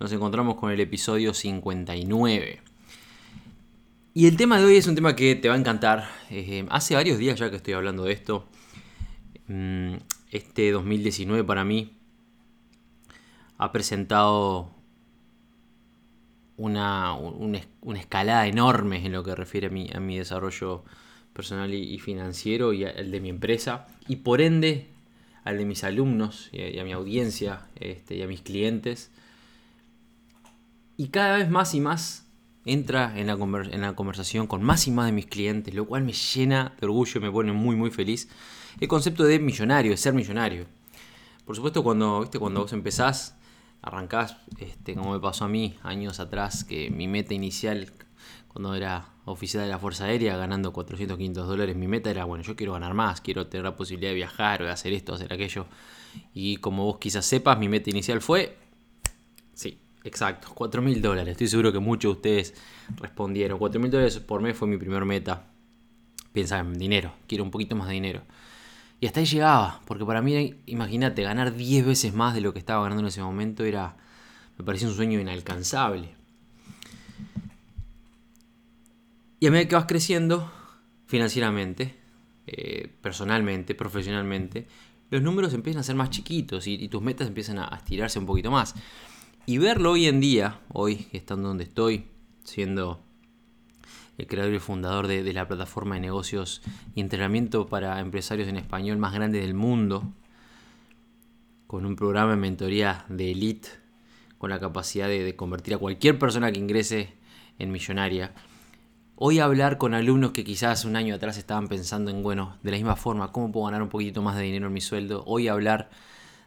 nos encontramos con el episodio 59. Y el tema de hoy es un tema que te va a encantar. Eh, hace varios días ya que estoy hablando de esto. Mm, Este 2019 para mí ha presentado una, una, escalada enorme en lo que refiere a mi, a mi desarrollo personal y, financiero y al de mi empresa. Y por ende al de mis alumnos y a, y a mi audiencia este, y a mis clientes. Y cada vez más y más entra en la, en la conversación con más y más de mis clientes, lo cual me llena de orgullo y me pone muy muy feliz. El concepto de millonario, de ser millonario. Por supuesto, cuando, ¿viste? cuando vos empezás, arrancás, este, como me pasó a mí años atrás, que mi meta inicial, cuando era oficial de la Fuerza Aérea, ganando 400, 500 dólares, mi meta era, bueno, yo quiero ganar más, quiero tener la posibilidad de viajar, de hacer esto, hacer aquello. Y como vos quizás sepas, mi meta inicial fue, sí, exacto, 4 mil dólares. Estoy seguro que muchos de ustedes respondieron. 4 mil dólares por mes fue mi primer meta. Piensa en dinero, quiero un poquito más de dinero. Y hasta ahí llegaba, porque para mí, imagínate, ganar 10 veces más de lo que estaba ganando en ese momento era, me parecía un sueño inalcanzable. Y a medida que vas creciendo financieramente, eh, personalmente, profesionalmente, los números empiezan a ser más chiquitos y, tus metas empiezan a estirarse un poquito más. Y verlo hoy en día, hoy estando donde estoy, siendo el creador y fundador de, la plataforma de negocios y entrenamiento para empresarios en español más grande del mundo, con un programa de mentoría de elite, con la capacidad de convertir a cualquier persona que ingrese en millonaria. Hoy hablar con alumnos que quizás un año atrás estaban pensando en, bueno, de la misma forma, ¿cómo puedo ganar un poquito más de dinero en mi sueldo? Hoy hablar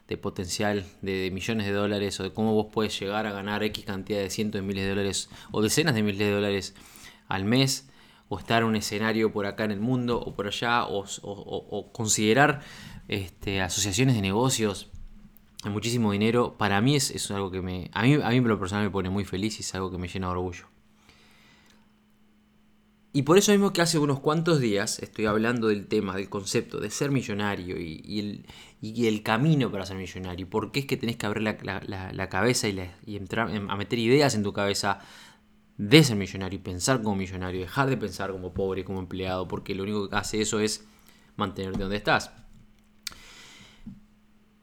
de potencial de, millones de dólares o de cómo vos puedes llegar a ganar X cantidad de cientos de miles de dólares o decenas de miles de dólares al mes o estar en un escenario por acá en el mundo o por allá o, considerar este, asociaciones de negocios muchísimo dinero, para mí es, es algo que me, a mí, a mí lo personal me pone muy feliz y es algo que me llena de orgullo. Y por eso mismo que hace unos cuantos días estoy hablando del tema, del concepto de ser millonario y, el, y el camino para ser millonario. Por qué es que tenés que abrir la, la- la- cabeza y, y entrar a meter ideas en tu cabeza de ser millonario y pensar como millonario, dejar de pensar como pobre, como empleado, porque lo único que hace eso es mantenerte donde estás.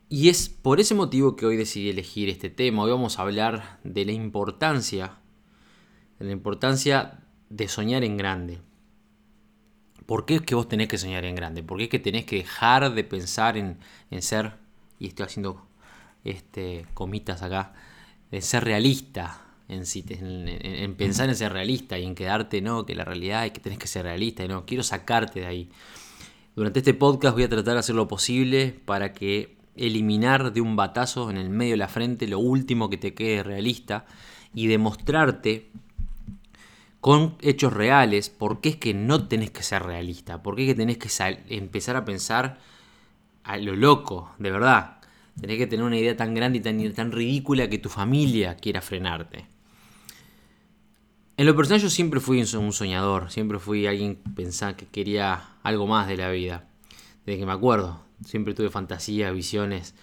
Y es por ese motivo que hoy decidí elegir este tema. Hoy vamos a hablar de la importancia, de la importancia de soñar en grande. ¿Por qué es que vos tenés que soñar en grande? ¿Por qué es que tenés que dejar de pensar en, en ser, y estoy haciendo este, comitas acá, en ser realista en, en pensar en ser realista y en quedarte, no, que la realidad es que tenés que ser realista y no, quiero sacarte de ahí. Durante este podcast voy a tratar de hacer lo posible para que eliminar de un batazo en el medio de la frente lo último que te quede realista y demostrarte con hechos reales por qué es que no tenés que ser realista, por qué es que tenés que empezar a pensar a lo loco, de verdad. Tenés que tener una idea tan grande y tan, ridícula que tu familia quiera frenarte. En lo personal yo siempre fui un so- un soñador, siempre fui alguien que pensaba que quería algo más de la vida. Desde que me acuerdo, siempre tuve fantasías, visiones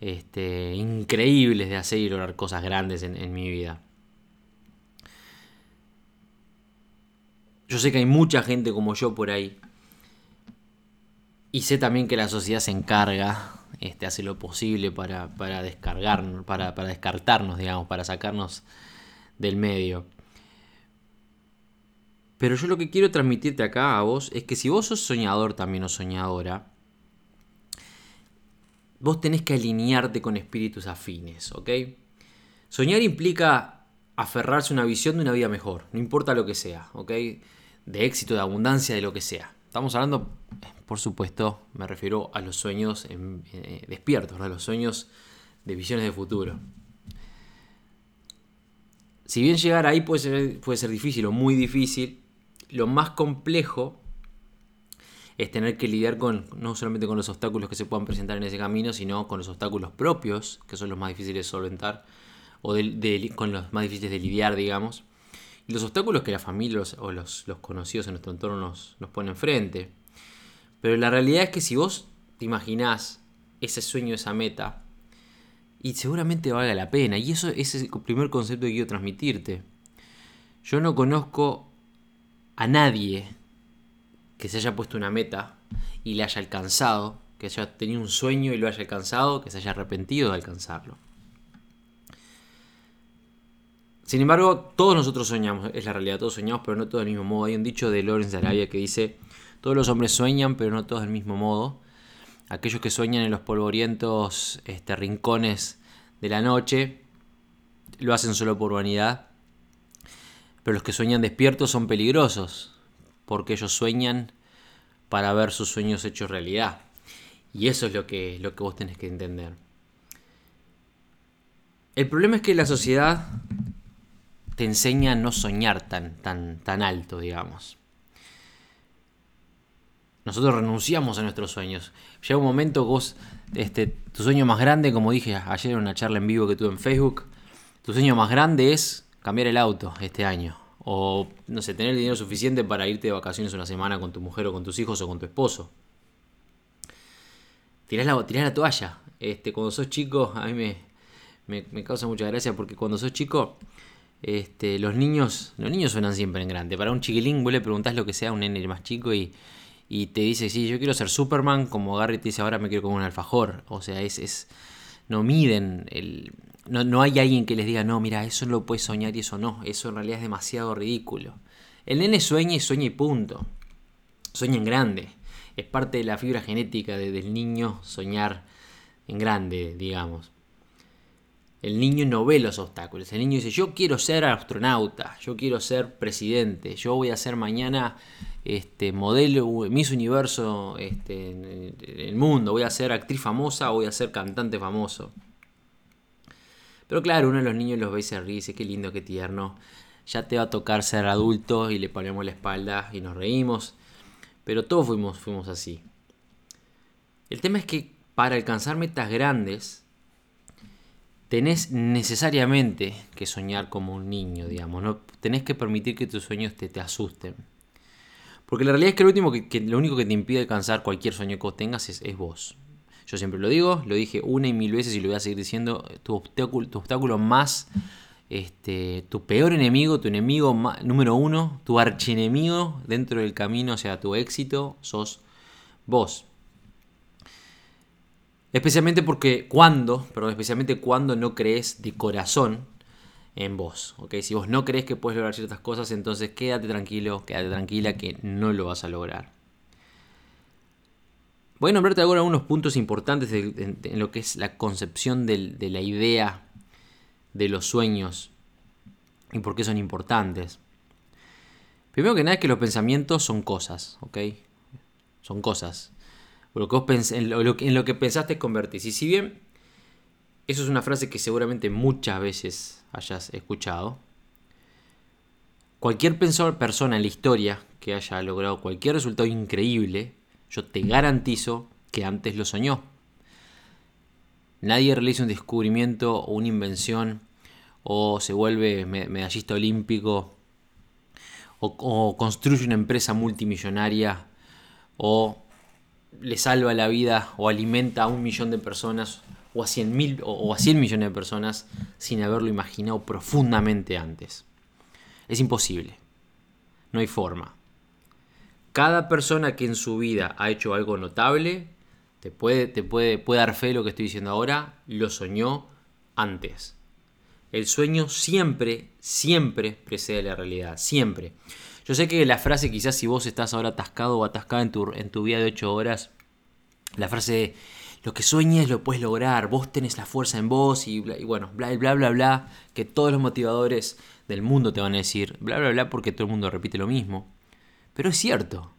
este, increíbles de hacer y lograr cosas grandes en mi vida. Yo sé que hay mucha gente como yo por ahí. Y sé también que la sociedad se encarga, este, hace lo posible para, para descargar, para, para descartarnos, digamos, para sacarnos del medio. Pero yo lo que quiero transmitirte acá a vos es que si vos sos soñador también o soñadora, vos tenés que alinearte con espíritus afines, ¿ok? Soñar implica aferrarse a una visión de una vida mejor, no importa lo que sea, ¿ok? De éxito, de abundancia, de lo que sea. Estamos hablando, por supuesto, me refiero a los sueños eh, despiertos, a los sueños de visiones de futuro. Si bien llegar ahí puede ser, puede ser difícil o muy difícil, lo más complejo es tener que lidiar con no solamente con los obstáculos que se puedan presentar en ese camino, sino con los obstáculos propios, que son los más difíciles de solventar, o con los más difíciles de lidiar, digamos. Y los obstáculos que la familia o los, conocidos en nuestro entorno nos, nos ponen frente. Pero la realidad es que si vos te imaginás ese sueño, esa meta, y seguramente valga la pena. Y eso es el primer concepto que quiero transmitirte. Yo no conozco a nadie que se haya puesto una meta y le haya alcanzado, que haya tenido un sueño y lo haya alcanzado, que se haya arrepentido de alcanzarlo. Sin embargo, todos nosotros soñamos, es la realidad, todos soñamos, pero no todos del mismo modo. Hay un dicho de Lawrence de Arabia que dice, todos los hombres sueñan, pero no todos del mismo modo. Aquellos que sueñan en los polvorientos este, rincones de la noche, lo hacen solo por vanidad. Pero los que sueñan despiertos son peligrosos, porque ellos sueñan para ver sus sueños hechos realidad. Y eso es lo que, lo que vos tenés que entender. El problema es que la sociedad te enseña a no soñar tan, tan, tan alto, digamos. Nosotros renunciamos a nuestros sueños. Llega un momento vos, este, tu sueño más grande, como dije ayer en una charla en vivo que tuve en Facebook, tu sueño más grande es cambiar el auto este año. O, no sé, tener el dinero suficiente para irte de vacaciones una semana con tu mujer o con tus hijos o con tu esposo. Tirás la, la toalla. Este, cuando sos chico, a mí me, me, me causa mucha gracia porque cuando sos chico este, los niños, los niños suenan siempre en grande. Para un chiquilín, vos le preguntás lo que sea un nene más chico y, te dice, sí, yo quiero ser Superman, como Gary te dice, ahora me quiero como un alfajor. O sea, es, es no miden, el, no, no, hay alguien que les diga, no, mira, eso lo puedes soñar y eso no, eso en realidad es demasiado ridículo. El nene sueña y sueña y punto. Sueña en grande. Es parte de la fibra genética del niño soñar en grande, digamos. El niño no ve los obstáculos. El niño dice, yo quiero ser astronauta, yo quiero ser presidente, yo voy a ser mañana este, modelo, Miss Universo este, en el mundo, voy a ser actriz famosa, voy a ser cantante famoso. Pero claro, uno de los niños los ve y se ríe, dice, qué lindo, qué tierno. Ya te va a tocar ser adulto y le ponemos la espalda y nos reímos. Pero todos fuimos, fuimos así. El tema es que para alcanzar metas grandes, tenés necesariamente que soñar como un niño, digamos, no tenés que permitir que tus sueños te, te asusten. Porque la realidad es que lo, último que, lo único que te impide alcanzar cualquier sueño que tengas es, vos. Yo siempre lo digo, lo dije una y mil veces y lo voy a seguir diciendo, tu obstáculo, tu obstáculo más, este, tu peor enemigo, tu enemigo número uno, tu archienemigo dentro del camino hacia tu éxito, sos vos. Especialmente porque cuando, perdón, especialmente cuando no crees de corazón en vos. ¿ok? Si vos no crees que puedes lograr ciertas cosas, entonces quédate tranquilo, quédate tranquila que no lo vas a lograr. Voy a nombrarte ahora algunos puntos importantes en, lo que es la concepción de la idea de los sueños y por qué son importantes. Primero que nada es que los pensamientos son cosas, ¿ok? Son cosas lo que en, lo, que pensaste convertís. Y si bien eso es una frase que seguramente muchas veces hayas escuchado, cualquier persona en la historia que haya logrado cualquier resultado increíble, yo te garantizo que antes lo soñó. Nadie realiza un descubrimiento o una invención o se vuelve medallista olímpico o, o construye una empresa multimillonaria o le salva la vida o alimenta a un millón de personas o a 100, mil, o a 100 millones de personas sin haberlo imaginado profundamente antes. Es imposible. No hay forma. Cada persona que en su vida ha hecho algo notable, te puede, te puede, puede dar fe de lo que estoy diciendo ahora, lo soñó antes. El sueño siempre, siempre precede la realidad. Siempre. Yo sé que la frase, quizás si vos estás ahora atascado o atascada en tu, en tu vida de 8 horas, la frase lo que sueñes lo puedes lograr, vos tenés la fuerza en vos y, bueno, bla, bla, bla, bla, que todos los motivadores del mundo te van a decir, bla, bla, bla, porque todo el mundo repite lo mismo. Pero es cierto,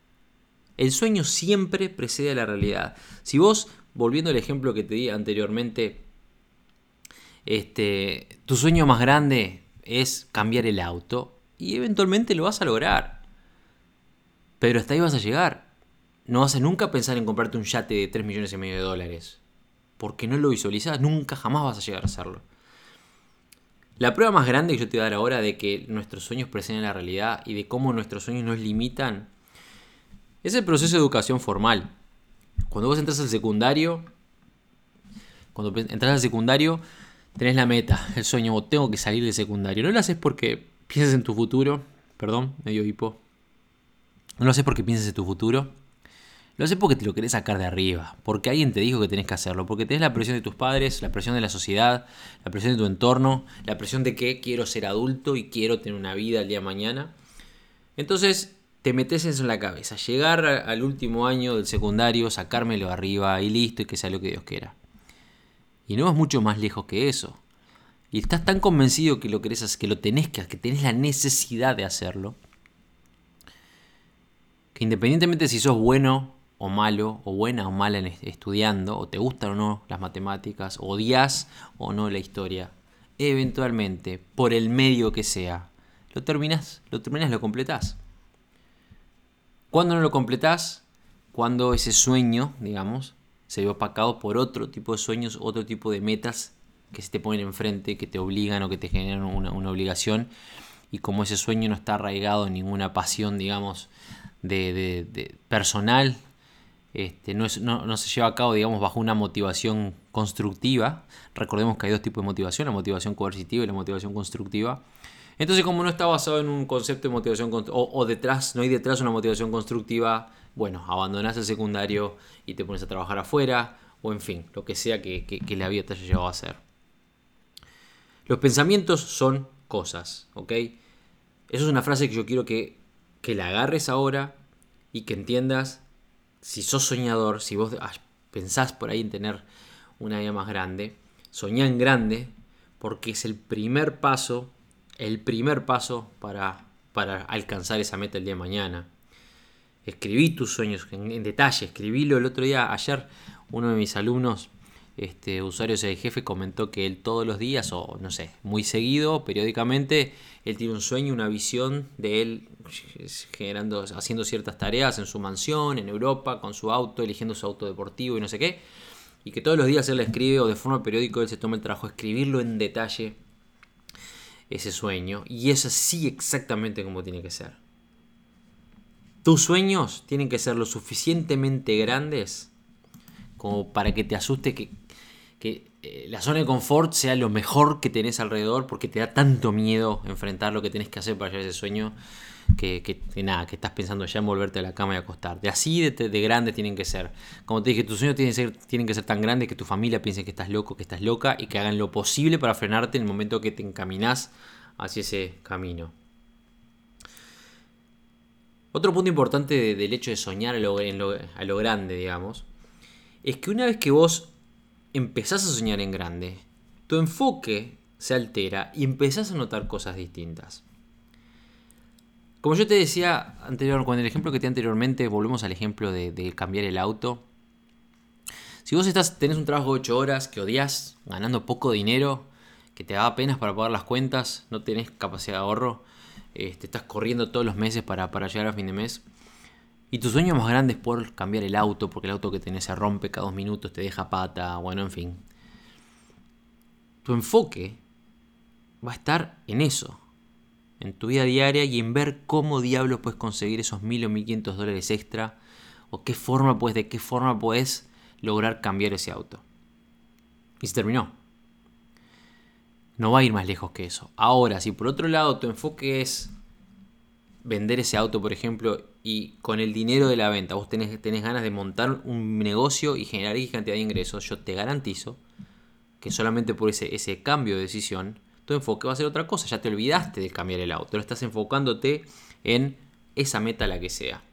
el sueño siempre precede a la realidad. Si vos, volviendo al ejemplo que te di anteriormente, este, tu sueño más grande es cambiar el auto y eventualmente lo vas a lograr. Pero hasta ahí vas a llegar. No vas a nunca pensar en comprarte un yate de 3 millones y medio de dólares. Porque no lo visualizas, nunca jamás vas a llegar a hacerlo. La prueba más grande que yo te voy a dar ahora de que nuestros sueños presenten la realidad y de cómo nuestros sueños nos limitan es el proceso de educación formal. Cuando vos entras al secundario, cuando entras al secundario, tenés la meta, el sueño, tengo que salir del secundario. No lo haces porque piensas en tu futuro, perdón, medio hipo. No lo haces porque piensas en tu futuro. Lo haces porque te lo querés sacar de arriba, porque alguien te dijo que tenés que hacerlo, porque tenés la presión de tus padres, la presión de la sociedad, la presión de tu entorno, la presión de que quiero ser adulto y quiero tener una vida el día de mañana. Entonces te metes eso en la cabeza, llegar al último año del secundario, sacármelo arriba y listo y que sea lo que Dios quiera. Y no es mucho más lejos que eso. Y estás tan convencido que lo querés que lo tenés que, que tenés la necesidad de hacerlo, que independientemente si sos bueno o malo, o buena o mala en estudiando, o te gustan o no las matemáticas, o odias o no la historia, eventualmente, por el medio que sea, lo terminas, lo terminas, lo completás. ¿Cuándo no lo completás? Cuando ese sueño, digamos, se ve opacado por otro tipo de sueños, otro tipo de metas que se te ponen enfrente, que te obligan o que te generan una, obligación. Y como ese sueño no está arraigado en ninguna pasión, digamos, de, personal, este, no, no, se lleva a cabo, digamos, bajo una motivación constructiva. Recordemos que hay dos tipos de motivación, la motivación coercitiva y la motivación constructiva. Entonces, como no está basado en un concepto de motivación o, o detrás, no hay detrás una motivación constructiva, bueno, abandonás el secundario y te pones a trabajar afuera, o en fin, lo que sea que, la vida te haya llevado a hacer. Los pensamientos son cosas, ¿ok? Eso es una frase que yo quiero que, que la agarres ahora y que entiendas si sos soñador, si vos pensás por ahí en tener una vida más grande, soñá en grande porque es el primer paso, el primer paso para, para alcanzar esa meta el día de mañana escribí tus sueños en, detalle, escribílo el otro día, ayer uno de mis alumnos, este, usuarios del jefe, comentó que él todos los días, o no sé, muy seguido, periódicamente, él tiene un sueño, una visión de él generando, haciendo ciertas tareas en su mansión, en Europa, con su auto, eligiendo su auto deportivo y no sé qué. Y que todos los días él escribe o de forma periódica él se toma el trabajo de escribirlo en detalle ese sueño. Y es así exactamente como tiene que ser. Tus sueños tienen que ser lo suficientemente grandes como para que te asuste que, eh, la zona de confort sea lo mejor que tenés alrededor porque te da tanto miedo enfrentar lo que tenés que hacer para llegar a ese sueño que, nada, que estás pensando ya en volverte a la cama y acostarte. Así de, de grandes tienen que ser. Como te dije, tus sueños tienen que, ser, tienen que ser tan grandes que tu familia piense que estás loco, que estás loca y que hagan lo posible para frenarte en el momento que te encaminas hacia ese camino. Otro punto importante del hecho de soñar a lo, grande, digamos, es que una vez que vos empezás a soñar en grande, tu enfoque se altera y empezás a notar cosas distintas. Como yo te decía anterior, con el ejemplo que te anteriormente, volvemos al ejemplo de, cambiar el auto. Si vos estás, tenés un trabajo de 8 horas que odias, ganando poco dinero, que te da penas para pagar las cuentas, no tenés capacidad de ahorro, este, estás corriendo todos los meses para, llegar a fin de mes. Y tu sueño más grande es poder cambiar el auto, porque el auto que tenés se rompe cada dos minutos, te deja pata, bueno, en fin. Tu enfoque va a estar en eso, en tu vida diaria y en ver cómo diablos puedes conseguir esos mil o mil quinientos dólares extra, o qué forma puedes, de qué forma puedes lograr cambiar ese auto. Y se terminó. No va a ir más lejos que eso. Ahora, si por otro lado tu enfoque es vender ese auto, por ejemplo, y con el dinero de la venta vos tenés, tenés ganas de montar un negocio y generar X cantidad de ingresos, yo te garantizo que solamente por ese, ese cambio de decisión, tu enfoque va a ser otra cosa. Ya te olvidaste de cambiar el auto, lo estás enfocándote en esa meta la que sea.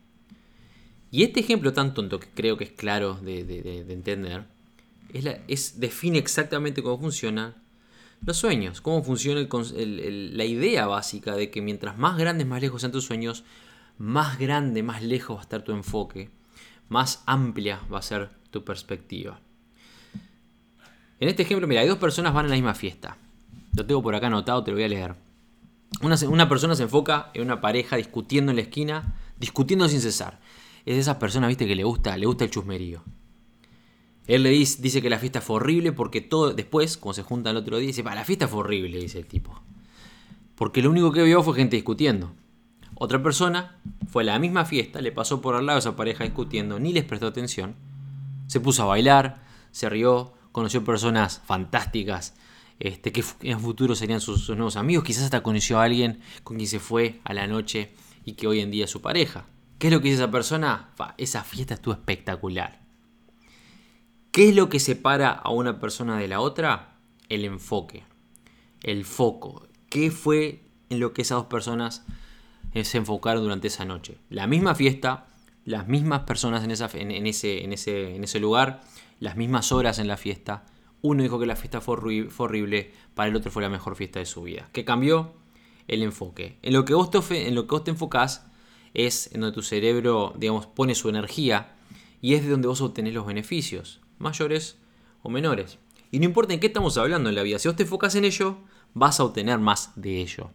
Y este ejemplo tan tonto que creo que es claro de, entender, es, es define exactamente cómo funciona los sueños, cómo funciona la idea básica de que mientras más grandes, más lejos sean tus sueños, más grande, más lejos va a estar tu enfoque, más amplia va a ser tu perspectiva. En este ejemplo, mira, hay dos personas van a la misma fiesta. Lo tengo por acá anotado, te lo voy a leer. Una, una persona se enfoca en una pareja discutiendo en la esquina, discutiendo sin cesar. Es de esas personas, viste, que le gusta, le gusta el chusmerío. Él le dice, que la fiesta fue horrible porque todo, después, cuando se junta el otro día, dice, la fiesta fue horrible, dice el tipo. Porque lo único que vio fue gente discutiendo. Otra persona fue a la misma fiesta, le pasó por al lado a esa pareja discutiendo, ni les prestó atención. Se puso a bailar, se rió, conoció personas fantásticas, este, que en futuro serían sus, nuevos amigos. Quizás hasta conoció a alguien con quien se fue a la noche y que hoy en día es su pareja. ¿Qué es lo que dice esa persona? esa fiesta estuvo espectacular. ¿Qué es lo que separa a una persona de la otra? El enfoque, el foco. ¿Qué fue en lo que esas dos personas eh, se enfocaron durante esa noche? La misma fiesta, las mismas personas en, esa, ese, lugar, las mismas horas en la fiesta. Uno dijo que la fiesta fue, horrible, para el otro fue la mejor fiesta de su vida. ¿Qué cambió? El enfoque. En lo que vos te, en lo que vos te enfocás es en donde tu cerebro, pone su energía y es de donde vos obtenés los beneficios, mayores o menores. Y no importa en qué estamos hablando en la vida, si vos te enfocas en ello, vas a obtener más de ello.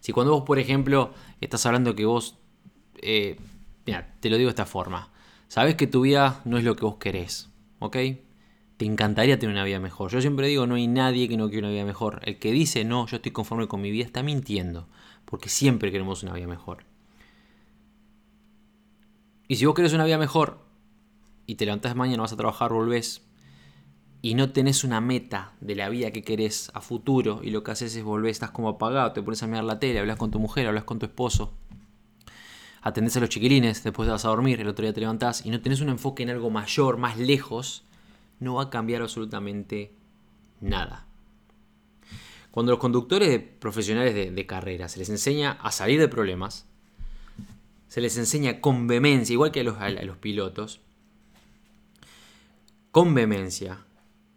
Si cuando vos, por ejemplo, estás hablando que vos, eh, mira, te lo digo de esta forma, sabes que tu vida no es lo que vos querés, ¿ok? Te encantaría tener una vida mejor. Yo siempre digo, no hay nadie que no quiera una vida mejor. El que dice, no, yo estoy conforme con mi vida, está mintiendo, porque siempre queremos una vida mejor. Y si vos querés una vida mejor y te levantás mañana, vas a trabajar, volvés y no tenés una meta de la vida que querés a futuro y lo que haces es volver, estás como apagado, te pones a mirar la tele, hablas con tu mujer, hablas con tu esposo, atendés a los chiquilines, después te vas a dormir, el otro día te levantás y no tenés un enfoque en algo mayor, más lejos, no va a cambiar absolutamente nada. Cuando los conductores profesionales de carrera se les enseña a salir de problemas, se les enseña con vehemencia, igual que a los, los pilotos, con vehemencia,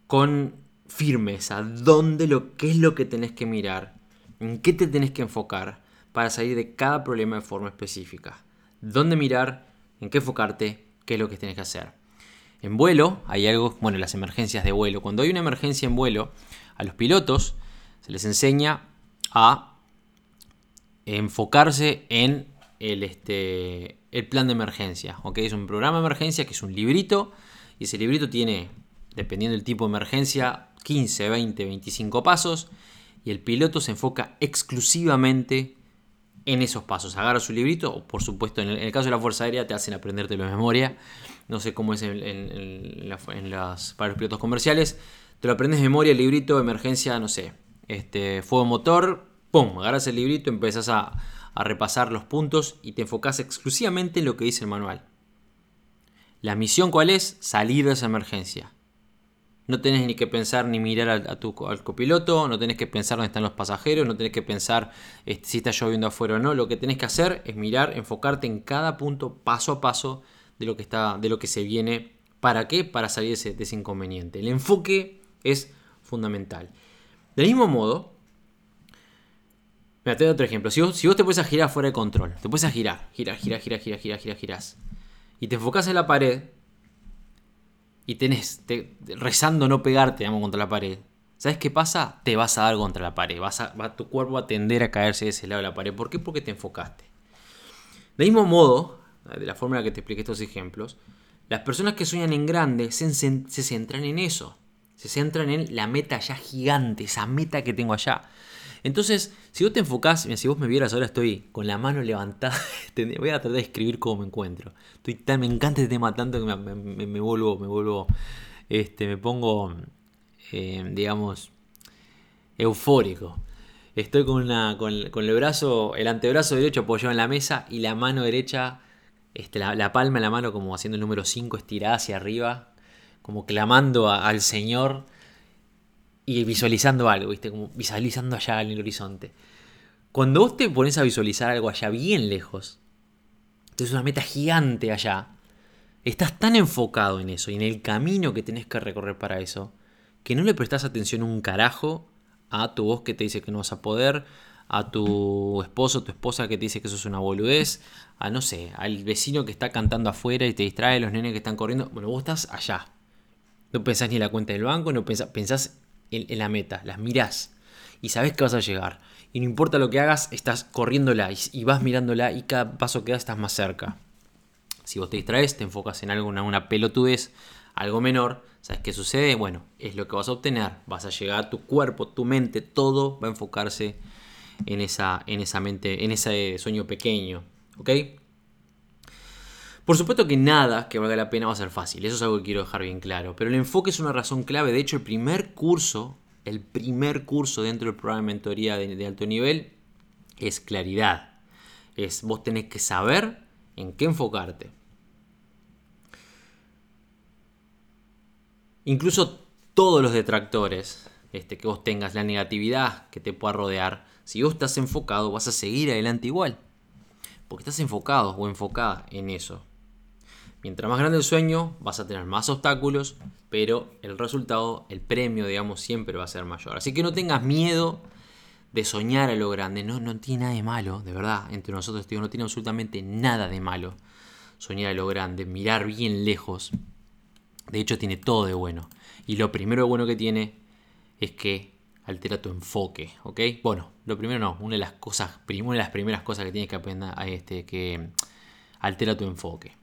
con firmeza, dónde lo, qué es lo que tenés que mirar, en qué te tenés que enfocar para salir de cada problema de forma específica. Dónde mirar, en qué enfocarte, qué es lo que tenés que hacer. En vuelo hay algo, bueno, las emergencias de vuelo. Cuando hay una emergencia en vuelo, a los pilotos se les enseña a enfocarse en el, este, el plan de emergencia. Es un programa de emergencia que es un librito y ese librito tiene, dependiendo del tipo de emergencia, 15, 20, 25 pasos y el piloto se enfoca exclusivamente en esos pasos. Agarra su librito, o por supuesto en el, caso de la Fuerza Aérea te hacen aprendértelo de memoria. No sé cómo es en, las, para los pilotos comerciales. Te lo aprendes de memoria, el librito, emergencia, no sé, este, fuego motor, ¡pum! Agarras el librito, empezás a, a repasar los puntos y te enfocas exclusivamente en lo que dice el manual. La misión cuál es? Salir de esa emergencia. No tenés ni que pensar ni mirar a, tu, al copiloto, no tenés que pensar dónde están los pasajeros, no tenés que pensar este, si está lloviendo afuera o no. Lo que tenés que hacer es mirar, enfocarte en cada punto paso a paso de lo que, está, de lo que se viene. ¿Para qué? Para salir de ese, inconveniente. El enfoque es fundamental. Del mismo modo, Mira, te doy otro ejemplo. Si vos, te puedes a girar fuera de control, te puedes a girar, girar, girar, girar, girar, girar, girar, girás. Y te enfocas en la pared y tenés, rezando no pegarte, digamos, contra la pared. ¿Sabes qué pasa? Te vas a dar contra la pared. Vas a, va, tu cuerpo a tender a caerse de ese lado de la pared. ¿Por qué? Porque te enfocaste. De mismo modo, de la forma en la que te expliqué estos ejemplos, las personas que sueñan en grande se, se centran en eso. Se centran en la meta ya gigante, esa meta que tengo allá. Entonces, si vos te enfocás, si vos me vieras ahora estoy con la mano levantada, voy a tratar de escribir cómo me encuentro. Me encanta este tema tanto que me, vuelvo, me vuelvo, este, me pongo, eh, digamos, eufórico. Estoy con, una, con, el brazo, el antebrazo derecho apoyado en la mesa y la mano derecha, este, la, palma de la mano como haciendo el número 5 estirada hacia arriba, como clamando al Señor y visualizando algo, ¿viste? Como visualizando allá en el horizonte. Cuando vos te pones a visualizar algo allá bien lejos, es una meta gigante allá, estás tan enfocado en eso y en el camino que tenés que recorrer para eso, que no le prestás atención un carajo a tu voz que te dice que no vas a poder, a tu esposo, tu esposa que te dice que eso es una boludez, a no sé, al vecino que está cantando afuera y te distrae, los nenes que están corriendo. Bueno, vos estás allá. No pensás ni en la cuenta del banco, no pensás, pensás en, la meta, las mirás y sabes que vas a llegar. y no importa lo que hagas, estás corriéndola y, vas mirándola y cada paso que das estás más cerca. Si vos te distraes, te enfocas en algo, en una pelotudez, algo menor, ¿sabes qué sucede? Bueno, es lo que vas a obtener. Vas a llegar tu cuerpo, tu mente, todo va a enfocarse en esa, en esa mente, en ese sueño pequeño. ¿Ok? Por supuesto que nada que valga la pena va a ser fácil, eso es algo que quiero dejar bien claro, pero el enfoque es una razón clave, de hecho el primer curso, el primer curso dentro del programa de mentoría de, alto nivel es claridad, es vos tenés que saber en qué enfocarte. Incluso todos los detractores este, que vos tengas, la negatividad que te pueda rodear, si vos estás enfocado vas a seguir adelante igual. Porque estás enfocado o enfocada en eso. Mientras más grande el sueño, vas a tener más obstáculos, pero el resultado, el premio, digamos, siempre va a ser mayor. Así que no tengas miedo de soñar a lo grande. No, no tiene nada de malo, de verdad. Entre nosotros, digo, no tiene absolutamente nada de malo soñar a lo grande, mirar bien lejos. De hecho, tiene todo de bueno. Y lo primero bueno que tiene es que altera tu enfoque, ¿ok? Bueno, lo primero no, una de las cosas, una de las primeras cosas que tienes que aprender a este, que altera tu enfoque.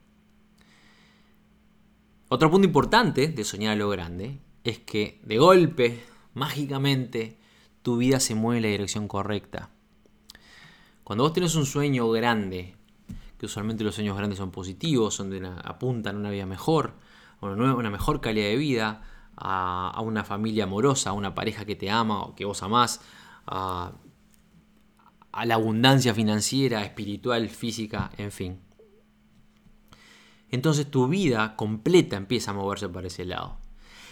Otro punto importante de soñar a lo grande es que de golpe, mágicamente, tu vida se mueve en la dirección correcta. Cuando vos tenés un sueño grande, que usualmente los sueños grandes son positivos, son apuntan a una vida mejor, a una mejor calidad de vida, a, una familia amorosa, a una pareja que te ama o que vos amás, a la abundancia financiera, espiritual, física, en fin entonces tu vida completa empieza a moverse para ese lado.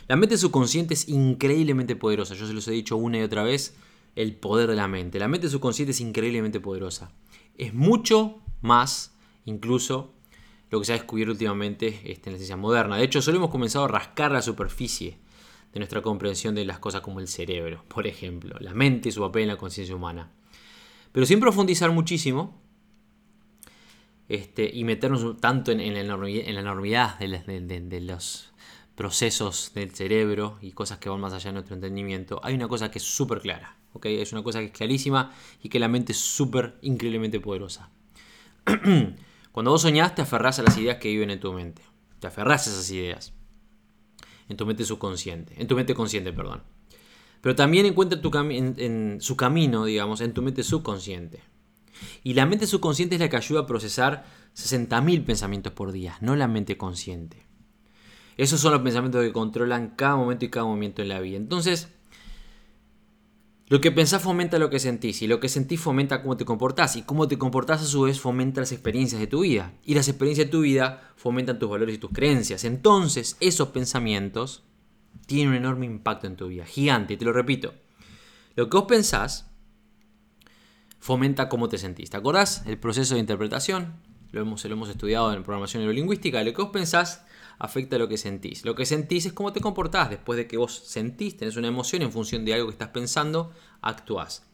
La mente subconsciente es increíblemente poderosa. Yo se los he dicho una y otra vez, el poder de la mente. La mente subconsciente es increíblemente poderosa. Es mucho más, incluso, lo que se ha descubierto últimamente este, en la ciencia moderna. De hecho, solo hemos comenzado a rascar la superficie de nuestra comprensión de las cosas como el cerebro, por ejemplo, la mente y su papel en la conciencia humana. Pero sin profundizar muchísimo, este, y meternos tanto en, la, enormidad, de, los procesos del cerebro y cosas que van más allá de nuestro entendimiento, hay una cosa que es súper clara, ¿okay? es una cosa que es clarísima y que la mente es súper increíblemente poderosa. Cuando vos soñás te aferrás a las ideas que viven en tu mente, te aferrás a esas ideas, en tu mente subconsciente, en tu mente consciente, perdón. Pero también encuentra tu en su camino, digamos, en tu mente subconsciente. Y la mente subconsciente es la que ayuda a procesar 60.000 pensamientos por día, no la mente consciente. Esos son los pensamientos que controlan cada momento y cada movimiento en la vida. Entonces, lo que pensás fomenta lo que sentís y lo que sentís fomenta cómo te comportás y cómo te comportás a su vez fomenta las experiencias de tu vida y las experiencias de tu vida fomentan tus valores y tus creencias. Entonces, esos pensamientos tienen un enorme impacto en tu vida, gigante, te lo repito. Lo que vos pensás fomenta cómo te sentís. ¿Te acordás? El proceso de interpretación, lo hemos, lo hemos estudiado en programación neurolingüística, lo que vos pensás afecta a lo que sentís. Lo que sentís es cómo te comportás. Después de que vos sentís, tenés una emoción en función de algo que estás pensando, actuás.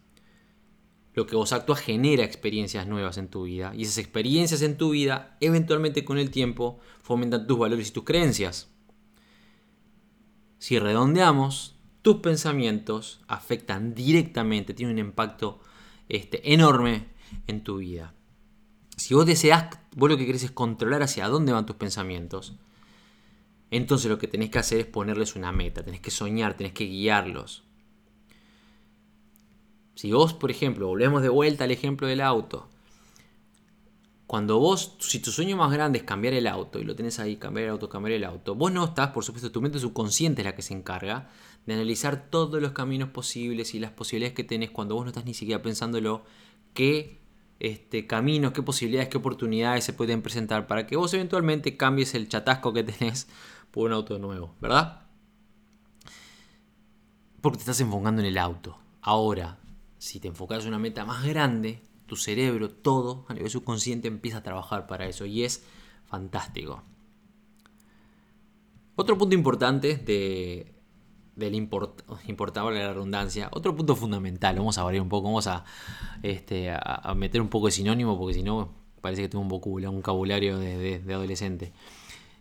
Lo que vos actúas genera experiencias nuevas en tu vida y esas experiencias en tu vida eventualmente con el tiempo fomentan tus valores y tus creencias. Si redondeamos, tus pensamientos afectan directamente, tienen un impacto este, enorme en tu vida. Si vos deseas, vos lo que querés es controlar hacia dónde van tus pensamientos, entonces lo que tenés que hacer es ponerles una meta, tenés que soñar, tenés que guiarlos. Si vos, por ejemplo, volvemos de vuelta al ejemplo del auto, cuando vos, si tu sueño más grande es cambiar el auto y lo tenés ahí, cambiar el auto, cambiar el auto, vos no estás, por supuesto, tu mente subconsciente es la que se encarga de analizar todos los caminos posibles y las posibilidades que tenés cuando vos no estás ni siquiera pensándolo, qué este, caminos, qué posibilidades, qué oportunidades se pueden presentar para que vos eventualmente cambies el chatasco que tenés por un auto nuevo, ¿verdad? Porque te estás enfocando en el auto. Ahora, si te enfocas en una meta más grande, tu cerebro, todo a nivel subconsciente empieza a trabajar para eso y es fantástico. Otro punto importante de, del import, la redundancia, otro punto fundamental, vamos a variar un poco, vamos a, este, a, meter un poco de sinónimo porque si no parece que tengo un vocabulario, un vocabulario de, adolescente.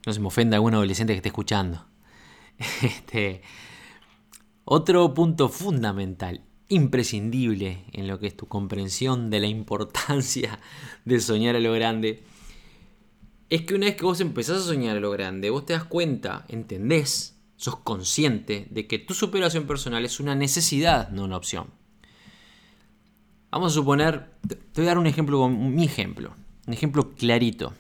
No se me ofenda algún adolescente que esté escuchando. Este, otro punto fundamental imprescindible en lo que es tu comprensión de la importancia de soñar a lo grande, es que una vez que vos empezás a soñar a lo grande, vos te das cuenta, entendés, sos consciente de que tu superación personal es una necesidad, no una opción. Vamos a suponer, te voy a dar un ejemplo con mi ejemplo, un ejemplo clarito.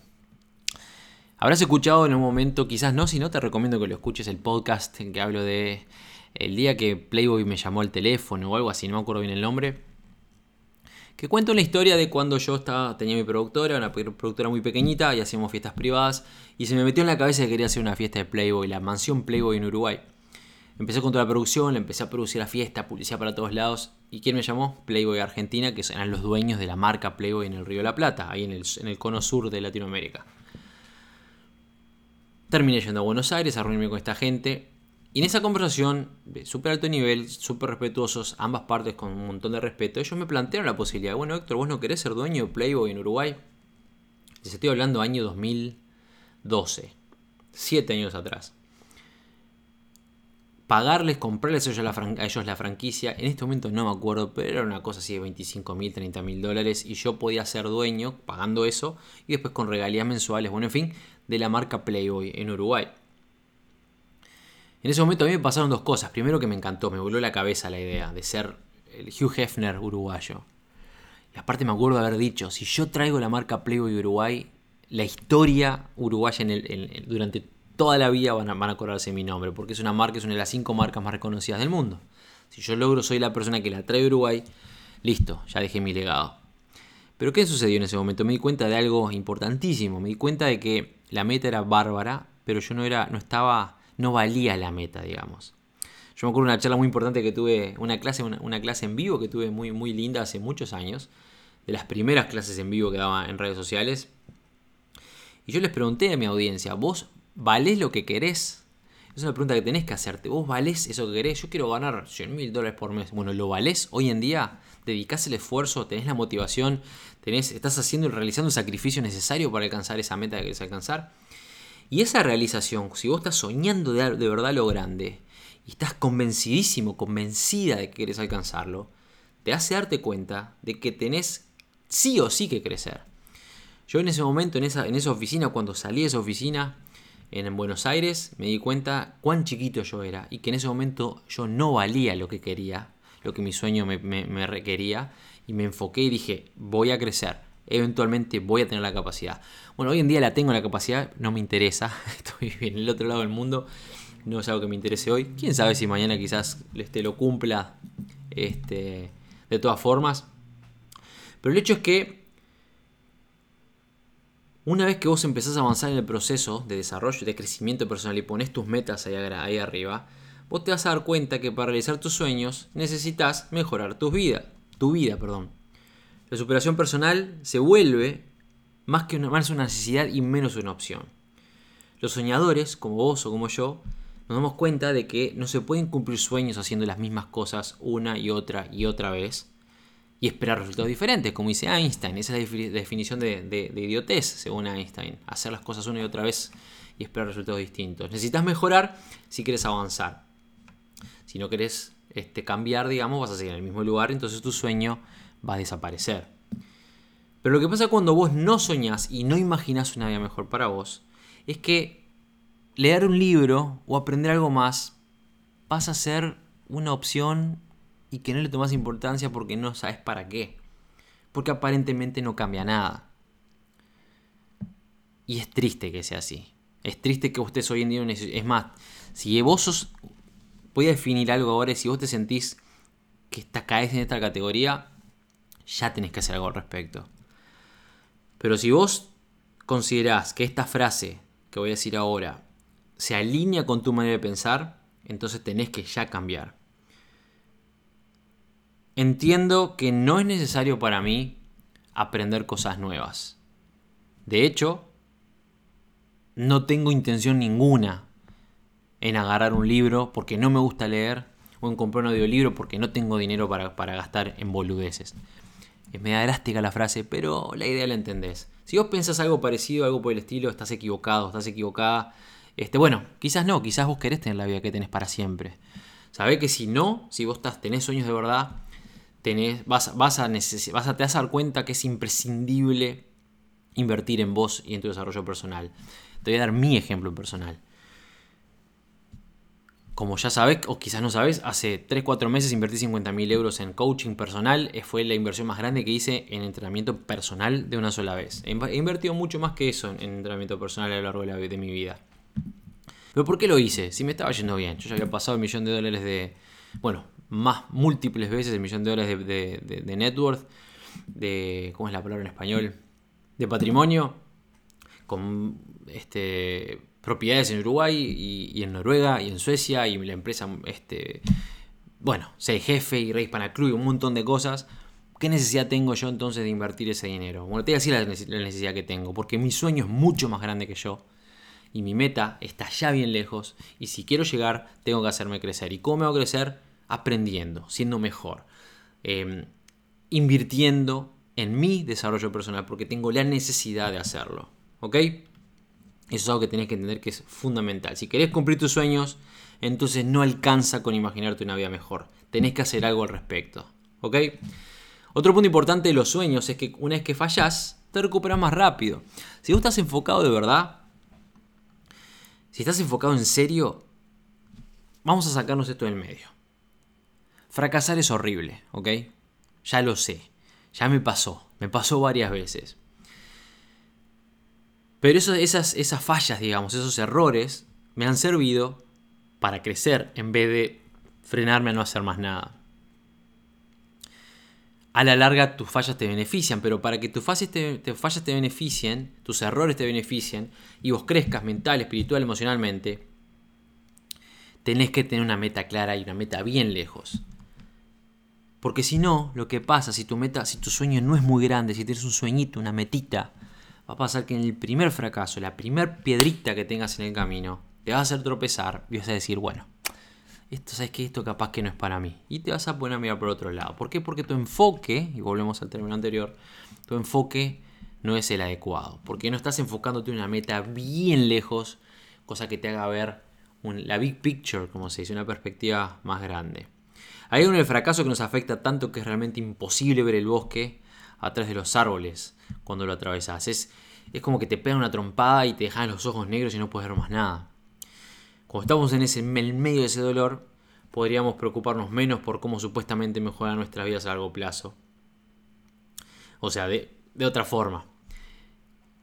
Habrás escuchado en un momento, quizás no, si no te recomiendo que lo escuches el podcast en que hablo de el día que Playboy me llamó al teléfono o algo así, no me acuerdo bien el nombre. Que cuento la historia de cuando yo estaba, tenía mi productora, una productora muy pequeñita y hacíamos fiestas privadas. Y se me metió en la cabeza que quería hacer una fiesta de Playboy, la mansión Playboy en Uruguay. Empecé con toda la producción, empecé a producir la fiesta, publicidad para todos lados. ¿Y quién me llamó? Playboy Argentina, que eran los dueños de la marca Playboy en el Río de la Plata, ahí en el, en el cono sur de Latinoamérica. Terminé yendo a Buenos Aires a reunirme con esta gente. Y en esa conversación, de súper alto nivel, súper respetuosos, ambas partes con un montón de respeto, ellos me plantearon la posibilidad, bueno Héctor, vos no querés ser dueño de Playboy en Uruguay. Les estoy hablando año 2012, siete años atrás. Pagarles, comprarles a ellos, la a ellos la franquicia, en este momento no me acuerdo, pero era una cosa así de 25 mil, 30 mil dólares y yo podía ser dueño pagando eso y después con regalías mensuales, bueno, en fin, de la marca Playboy en Uruguay. En ese momento a mí me pasaron dos cosas. Primero que me encantó, me voló la cabeza la idea de ser el Hugh Hefner uruguayo. Y aparte me acuerdo de haber dicho, si yo traigo la marca Playboy Uruguay, la historia uruguaya en durante toda la vida van a, van a acordarse de mi nombre, porque es una marca, es una de las cinco marcas más reconocidas del mundo. Si yo logro, soy la persona que la trae Uruguay, listo, ya dejé mi legado. Pero ¿qué sucedió en ese momento? Me di cuenta de algo importantísimo, me di cuenta de que la meta era bárbara, pero yo no, era, no estaba no valía la meta, digamos. Yo me acuerdo una charla muy importante que tuve, una clase, una, clase en vivo que tuve muy, muy linda hace muchos años, de las primeras clases en vivo que daba en redes sociales. Y yo les pregunté a mi audiencia, ¿vos valés lo que querés? Es una pregunta que tenés que hacerte. ¿Vos valés eso que querés? Yo quiero ganar 100 mil dólares por mes. Bueno, ¿lo valés hoy en día? ¿Dedicás el esfuerzo? ¿Tenés la motivación? ¿Tenés, ¿Estás haciendo y realizando el sacrificio necesario para alcanzar esa meta que querés alcanzar? Y esa realización, si vos estás soñando de, de verdad lo grande y estás convencidísimo, convencida de que querés alcanzarlo, te hace darte cuenta de que tenés sí o sí que crecer. Yo en ese momento, en esa, en esa oficina, cuando salí de esa oficina en Buenos Aires, me di cuenta cuán chiquito yo era y que en ese momento yo no valía lo que quería, lo que mi sueño me, me requería, y me enfoqué y dije, voy a crecer eventualmente voy a tener la capacidad. Bueno, hoy en día la tengo la capacidad, no me interesa, estoy en el otro lado del mundo, no es algo que me interese hoy. Quién sabe si mañana quizás este, lo cumpla este, de todas formas. Pero el hecho es que una vez que vos empezás a avanzar en el proceso de desarrollo, de crecimiento personal y pones tus metas ahí, ahí arriba, vos te vas a dar cuenta que para realizar tus sueños necesitas mejorar tu vida, tu vida, perdón. La superación personal se vuelve más que una, más una necesidad y menos una opción. Los soñadores, como vos o como yo, nos damos cuenta de que no se pueden cumplir sueños haciendo las mismas cosas una y otra y otra vez y esperar resultados diferentes, como dice Einstein. Esa es la definición de, idiotez, según Einstein. Hacer las cosas una y otra vez y esperar resultados distintos. Necesitas mejorar si quieres avanzar. Si no quieres este, cambiar, digamos, vas a seguir en el mismo lugar, entonces tu sueño va a desaparecer. Pero lo que pasa cuando vos no soñás y no imaginás una vida mejor para vos, es que leer un libro o aprender algo más pasa a ser una opción y que no le tomas importancia porque no sabes para qué. Porque aparentemente no cambia nada. Y es triste que sea así. Es triste que ustedes hoy en día... Es más, si vos sos... Voy a definir algo ahora. Si vos te sentís que caes en esta categoría, ya tenés que hacer algo al respecto. Pero si vos considerás que esta frase que voy a decir ahora se alinea con tu manera de pensar, entonces tenés que ya cambiar. Entiendo que no es necesario para mí aprender cosas nuevas. De hecho, no tengo intención ninguna en agarrar un libro porque no me gusta leer o en comprar un audiolibro porque no tengo dinero para, para gastar en boludeces. Es media drástica la frase, pero la idea la entendés. Si vos pensás algo parecido, algo por el estilo, estás equivocado, estás equivocada. Este, bueno, quizás no, quizás vos querés tener la vida que tenés para siempre. Sabés que si no, si vos tenés sueños de verdad, tenés, vas, vas, a vas a te vas a dar cuenta que es imprescindible invertir en vos y en tu desarrollo personal. Te voy a dar mi ejemplo personal. Como ya sabes, o quizás no sabes, hace 3-4 meses invertí 50.000 euros en coaching personal. Eh, fue la inversión más grande que hice en entrenamiento personal de una sola vez. He invertido mucho más que eso en entrenamiento personal a lo largo de, de mi vida. Pero ¿por qué lo hice? Si me estaba yendo bien. Yo ya había pasado el millón de dólares de... Bueno, más múltiples veces el millón de dólares de, net worth. De... ¿Cómo es la palabra en español? De patrimonio. Con este propiedades en Uruguay y, en Noruega y en Suecia y la empresa, este, bueno, sé jefe y Rey Panacru y un montón de cosas. ¿Qué necesidad tengo yo entonces de invertir ese dinero? Bueno, te voy a decir la necesidad que tengo, porque mi sueño es mucho más grande que yo y mi meta está ya bien lejos y si quiero llegar tengo que hacerme crecer. ¿Y cómo me hago crecer? Aprendiendo, siendo mejor, em, invirtiendo en mi desarrollo personal porque tengo la necesidad de hacerlo. ¿Ok? Eso es algo que tenés que entender que es fundamental. Si querés cumplir tus sueños, entonces no alcanza con imaginarte una vida mejor. Tenés que hacer algo al respecto. ¿Ok? Otro punto importante de los sueños es que una vez que fallas, te recuperas más rápido. Si vos estás enfocado de verdad, si estás enfocado en serio, vamos a sacarnos esto del medio. Fracasar es horrible, ¿ok? Ya lo sé. Ya me pasó. Me pasó varias veces. Pero esas, esas fallas, digamos, esos errores, me han servido para crecer en vez de frenarme a no hacer más nada. A la larga tus fallas te benefician, pero para que tus fallas te, te beneficien, tus errores te beneficien y vos crezcas mental, espiritual, emocionalmente, tenés que tener una meta clara y una meta bien lejos. Porque si no, lo que pasa, si tu meta, si tu sueño no es muy grande, si tienes un sueñito, una metita, va a pasar que en el primer fracaso, la primer piedrita que tengas en el camino, te va a hacer tropezar y vas a decir, bueno, esto sabes que esto capaz que no es para mí. Y te vas a poner a mirar por otro lado. ¿Por qué? Porque tu enfoque, y volvemos al término anterior, tu enfoque no es el adecuado. Porque no estás enfocándote en una meta bien lejos, cosa que te haga ver la big picture, como se dice, una perspectiva más grande. Hay uno el fracaso que nos afecta tanto que es realmente imposible ver el bosque atrás de los árboles cuando lo atravesas. Es, es como que te pegan una trompada y te dejan los ojos negros y no puedes ver más nada. Cuando estamos en, ese, el medio de ese dolor, podríamos preocuparnos menos por cómo supuestamente mejorar nuestras vidas a largo plazo. O sea, de, otra forma,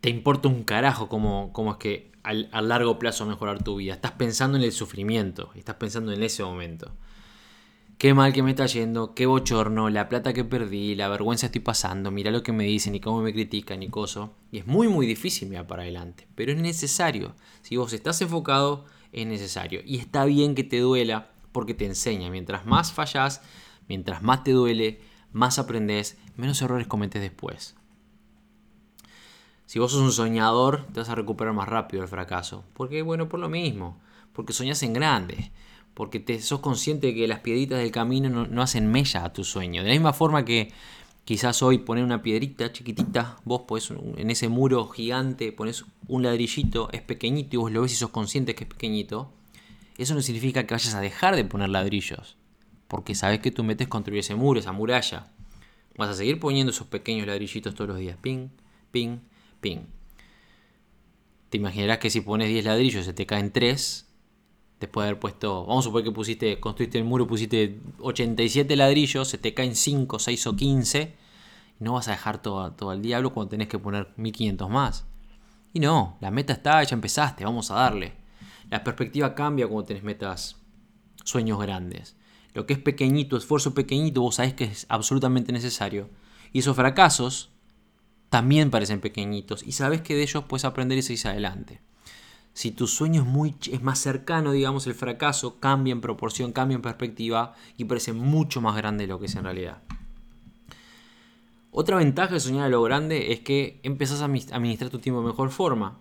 te importa un carajo cómo, cómo es que a largo plazo mejorar tu vida. Estás pensando en el sufrimiento, estás pensando en ese momento qué mal que me está yendo, qué bochorno, la plata que perdí, la vergüenza estoy pasando, mira lo que me dicen y cómo me critican y coso. Y es muy muy difícil mirar para adelante, pero es necesario. Si vos estás enfocado, es necesario. Y está bien que te duela porque te enseña. Mientras más fallas, mientras más te duele, más aprendes, menos errores cometes después. Si vos sos un soñador, te vas a recuperar más rápido el fracaso. Porque, bueno, por lo mismo. Porque soñas en grande porque te sos consciente de que las piedritas del camino no, hacen mella a tu sueño. De la misma forma que quizás hoy poner una piedrita chiquitita, vos podés en ese muro gigante pones un ladrillito, es pequeñito y vos lo ves y sos consciente que es pequeñito, eso no significa que vayas a dejar de poner ladrillos, porque sabes que tú metes construir ese muro, esa muralla. Vas a seguir poniendo esos pequeños ladrillitos todos los días, ping, ping, ping. Te imaginarás que si pones 10 ladrillos se te caen 3, después de haber puesto, vamos a suponer que pusiste, construiste el muro, pusiste 87 ladrillos, se te caen 5, 6 o 15, y no vas a dejar todo, todo al diablo cuando tenés que poner 1500 más. Y no, la meta está, ya empezaste, vamos a darle. La perspectiva cambia cuando tenés metas, sueños grandes. Lo que es pequeñito, esfuerzo pequeñito, vos sabés que es absolutamente necesario. Y esos fracasos también parecen pequeñitos y sabes que de ellos puedes aprender y seguir adelante. Si tu sueño es, muy, es más cercano, digamos, el fracaso cambia en proporción, cambia en perspectiva y parece mucho más grande de lo que es en realidad. Otra ventaja de soñar a lo grande es que empezás a administrar tu tiempo de mejor forma.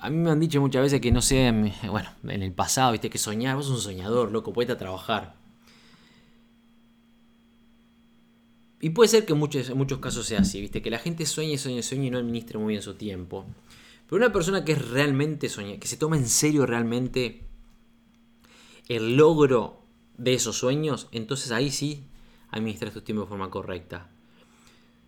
A mí me han dicho muchas veces que no sé, bueno, en el pasado, viste, que soñar, vos un soñador, loco, puedes a trabajar. Y puede ser que en muchos, muchos casos sea así, viste, que la gente sueñe, sueñe, sueñe y no administre muy bien su tiempo. Pero una persona que es realmente soñada, que se toma en serio realmente el logro de esos sueños, entonces ahí sí administras tu tiempo de forma correcta.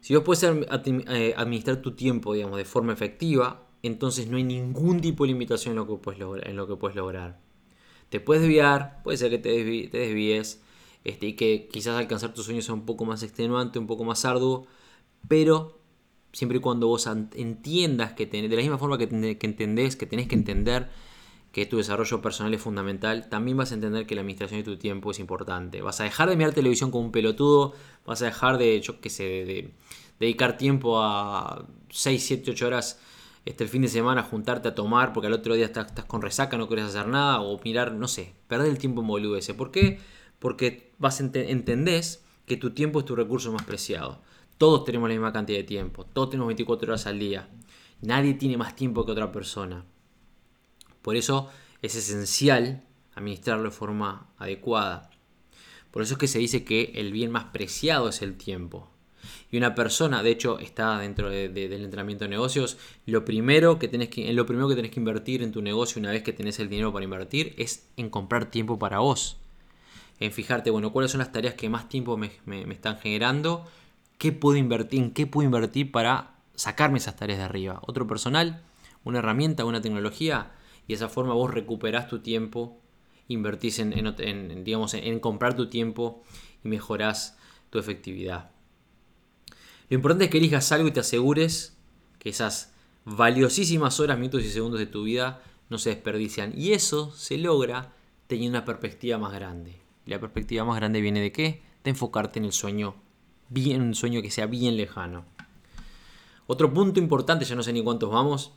Si vos puedes eh, administrar tu tiempo, digamos, de forma efectiva, entonces no hay ningún tipo de limitación en lo que puedes, lograr. Te puedes desviar, puede ser que te, desvíes, este, y que quizás alcanzar tus sueños sea un poco más extenuante, un poco más arduo, pero siempre y cuando vos entiendas que de la misma forma que, que entendés, que tenés que entender que tu desarrollo personal es fundamental, también vas a entender que la administración de tu tiempo es importante. Vas a dejar de mirar televisión como un pelotudo, vas a dejar de, yo qué sé, de, dedicar tiempo a 6, 7, 8 horas este, el fin de semana, juntarte a tomar porque al otro día estás, con resaca, no quieres hacer nada, o mirar, no sé, perder el tiempo en boludeces. ¿Por qué? Porque vas a entendés que tu tiempo es tu recurso más preciado. Todos tenemos la misma cantidad de tiempo, todos tenemos 24 horas al día. Nadie tiene más tiempo que otra persona. Por eso es esencial administrarlo de forma adecuada. Por eso es que se dice que el bien más preciado es el tiempo. Y una persona, de hecho, está dentro del entrenamiento de negocios. Lo primero que tenés que, lo primero que que invertir en tu negocio una vez que tenés el dinero para invertir es en comprar tiempo para vos. En fijarte, bueno, cuáles son las tareas que más tiempo me están generando, qué puedo invertir, en qué puedo invertir para sacarme esas tareas de arriba. Otro personal, una herramienta, una tecnología y de esa forma vos recuperás tu tiempo, invertís en, digamos, en comprar tu tiempo y mejorás tu efectividad. Lo importante es que elijas algo y te asegures que esas valiosísimas horas, minutos y segundos de tu vida no se desperdician. Y eso se logra teniendo una perspectiva más grande. Y la perspectiva más grande viene de qué? De enfocarte en el sueño, bien, un sueño que sea bien lejano. Otro punto importante, ya no sé ni cuántos vamos,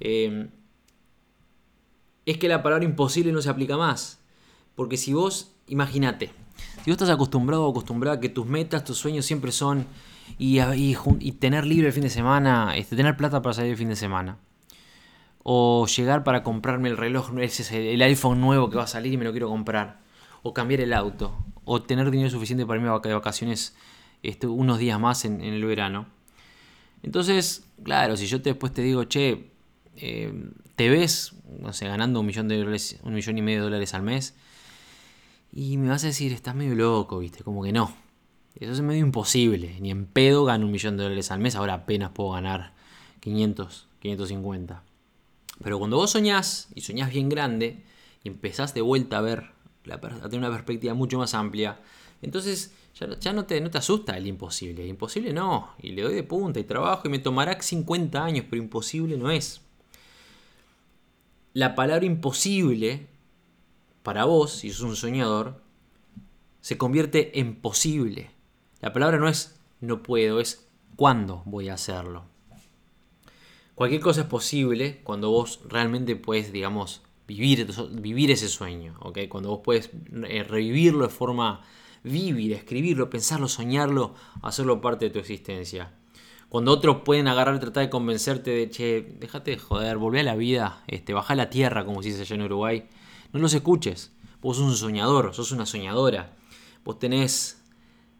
eh, es que la palabra imposible no se aplica más. Porque si vos, imagínate, si vos estás acostumbrado o acostumbrada a que tus metas, tus sueños siempre son y, tener libre el fin de semana, este, tener plata para salir el fin de semana. O llegar para comprarme el reloj, ese el iPhone nuevo que va a salir y me lo quiero comprar. O cambiar el auto. O tener dinero suficiente para irme de vacaciones este, unos días más en, el verano. Entonces, claro, si yo después te digo, che, eh, te ves, no sé, ganando un millón de dólares, un millón y medio de dólares al mes, y me vas a decir, estás medio loco, viste, como que no. Eso es medio imposible, ni en pedo gano un millón de dólares al mes, ahora apenas puedo ganar 500, 550. Pero cuando vos soñás, y soñás bien grande, y empezás de vuelta a ver, a tener una perspectiva mucho más amplia, entonces ya, no, te, no te asusta el imposible. imposible no, y le doy de punta y trabajo y me tomará 50 años, pero imposible no es la palabra imposible, para vos, si sos un soñador, se convierte en posible. La palabra no es no puedo, es cuándo voy a hacerlo. Cualquier cosa es posible cuando vos realmente puedes, digamos, vivir, vivir ese sueño, ¿ok? Cuando vos puedes eh, revivirlo de forma vívida, escribirlo, pensarlo, soñarlo, hacerlo parte de tu existencia. Cuando otros pueden agarrar y tratar de convencerte de, che, déjate de joder, volvé a la vida, este, baja a la tierra, como se dice allá en Uruguay, no los escuches. Vos sos un soñador, sos una soñadora. Vos tenés,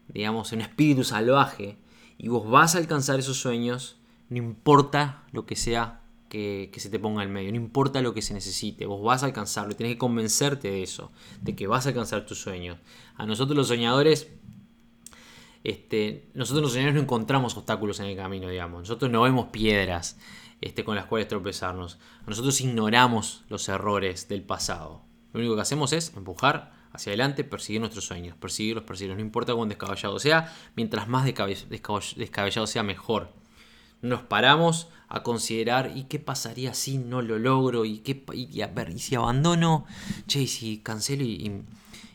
digamos, un espíritu salvaje y vos vas a alcanzar esos sueños, no importa lo que sea que, se te ponga en medio, no importa lo que se necesite, vos vas a alcanzarlo, tenés que convencerte de eso, de que vas a alcanzar tus sueños. A nosotros los soñadores este, nosotros los señores no encontramos obstáculos en el camino, digamos. Nosotros no vemos piedras este, con las cuales tropezarnos. Nosotros ignoramos los errores del pasado. Lo único que hacemos es empujar hacia adelante, perseguir nuestros sueños, perseguirlos, perseguirlos. No importa cuán descabellado sea, mientras más descabellado sea, mejor. Nos paramos a considerar, ¿y qué pasaría si no lo logro? ¿Y, qué, y, a ver, ¿y si abandono? Che, ¿y si cancelo y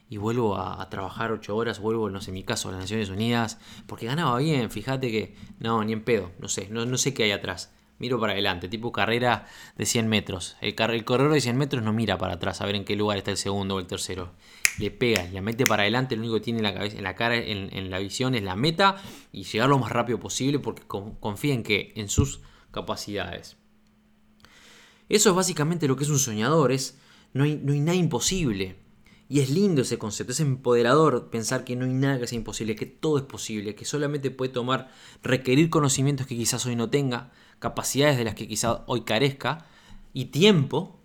y vuelvo a, trabajar ocho horas, vuelvo, no sé, en mi caso, a las Naciones Unidas, porque ganaba bien, fíjate que, no, ni en pedo, no sé, no, no sé qué hay atrás. Miro para adelante, tipo carrera de 100 metros. El, el corredor de 100 metros no mira para atrás a ver en qué lugar está el segundo o el tercero. Le pega, le mete para adelante, lo único que tiene en la, cabeza, en la cara, en, la visión es la meta y llegar lo más rápido posible porque confía en que, en sus capacidades. Eso es básicamente lo que es un soñador, es, no, hay, no hay nada imposible. Y es lindo ese concepto, es empoderador pensar que no hay nada que sea imposible, que todo es posible, que solamente puede tomar, requerir conocimientos que quizás hoy no tenga, capacidades de las que quizás hoy carezca, y tiempo,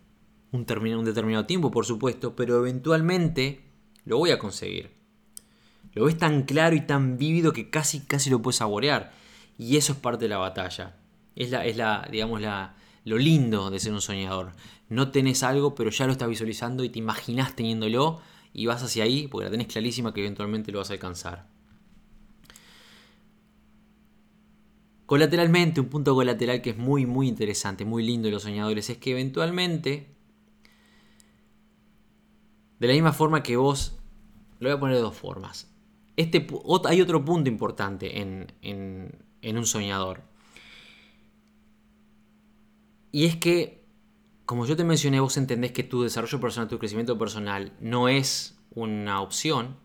un, determinado tiempo por supuesto, pero eventualmente lo voy a conseguir. Lo ves tan claro y tan vívido que casi, casi lo puedes saborear. Y eso es parte de la batalla. Es la, es la digamos, la, lo lindo de ser un soñador. No tenés algo, pero ya lo estás visualizando y te imaginás teniéndolo y vas hacia ahí porque la tenés clarísima que eventualmente lo vas a alcanzar. Colateralmente, un punto colateral que es muy, muy interesante, muy lindo de los soñadores, es que eventualmente, de la misma forma que vos, lo voy a poner de dos formas. Este, hay otro punto importante en, en un soñador. Y es que, como yo te mencioné, vos entendés que tu desarrollo personal, tu crecimiento personal no es una opción,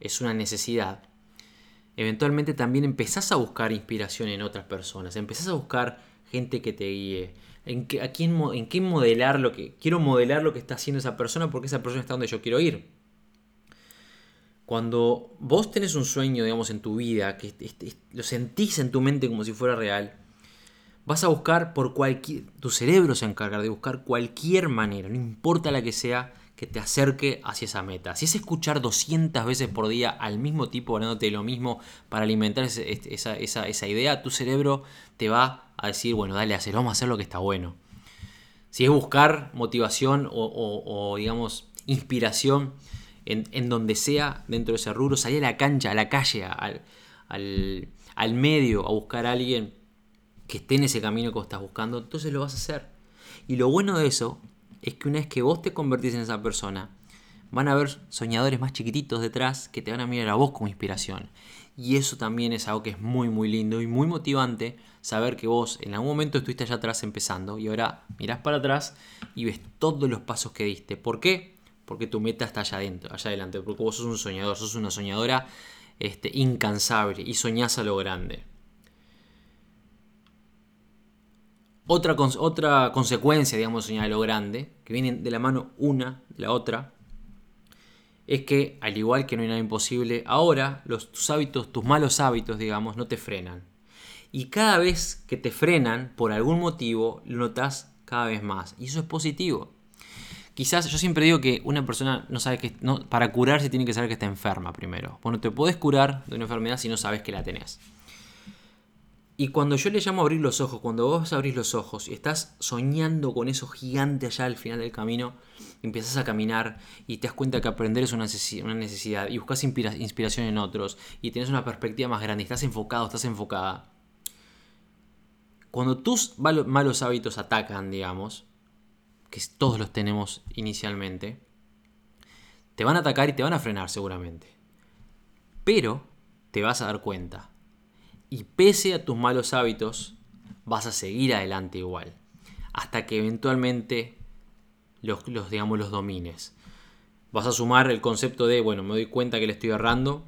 es una necesidad eventualmente también empezás a buscar inspiración en otras personas, empezás a buscar gente que te guíe, en, qué, a quién, en qué modelar lo que... Quiero modelar lo que está haciendo esa persona porque esa persona está donde yo quiero ir. Cuando vos tenés un sueño, digamos, en tu vida, que lo sentís en tu mente como si fuera real, vas a buscar por cualquier... Tu cerebro se encarga de buscar cualquier manera, no importa la que sea, que te acerque hacia esa meta. Si es escuchar 200 veces por día al mismo tipo hablándote lo mismo para alimentar esa, idea, tu cerebro te va a decir, bueno, dale, hacer, vamos a hacer lo que está bueno. Si es buscar motivación o, digamos, inspiración en, donde sea dentro de ese rubro, salir a la cancha, a la calle, al, al medio, a buscar a alguien que esté en ese camino que vos estás buscando, entonces lo vas a hacer. Y lo bueno de eso es que una vez que vos te convertís en esa persona, van a haber soñadores más chiquititos detrás que te van a mirar a vos como inspiración. Y eso también es algo que es muy muy lindo y muy motivante saber que vos en algún momento estuviste allá atrás empezando y ahora mirás para atrás y ves todos los pasos que diste. ¿Por qué? Porque tu meta está allá adentro, allá adelante, porque vos sos un soñador, sos una soñadora este, incansable y soñás a lo grande. Otra, otra consecuencia, digamos, de lo grande, que viene de la mano una de la otra, es que, al igual que no hay nada imposible, ahora tus hábitos, tus malos hábitos, digamos, no te frenan. Y cada vez que te frenan, por algún motivo, lo notas cada vez más. Y eso es positivo. Quizás yo siempre digo que una persona no sabe que. No, para curarse tiene que saber que está enferma primero. Bueno, te puedes curar de una enfermedad si no sabes que la tenés. Y cuando yo le llamo a abrir los ojos, cuando vos abrís los ojos y estás soñando con eso gigante allá al final del camino, empiezas a caminar y te das cuenta que aprender es una necesidad y buscas inspiración en otros y tienes una perspectiva más grande, estás enfocado, estás enfocada. Cuando tus malos hábitos atacan, digamos, que todos los tenemos inicialmente, te van a atacar y te van a frenar seguramente. Pero te vas a dar cuenta y pese a tus malos hábitos, vas a seguir adelante igual. Hasta que eventualmente los, digamos, los domines. Vas a sumar el concepto de, bueno, me doy cuenta que le estoy errando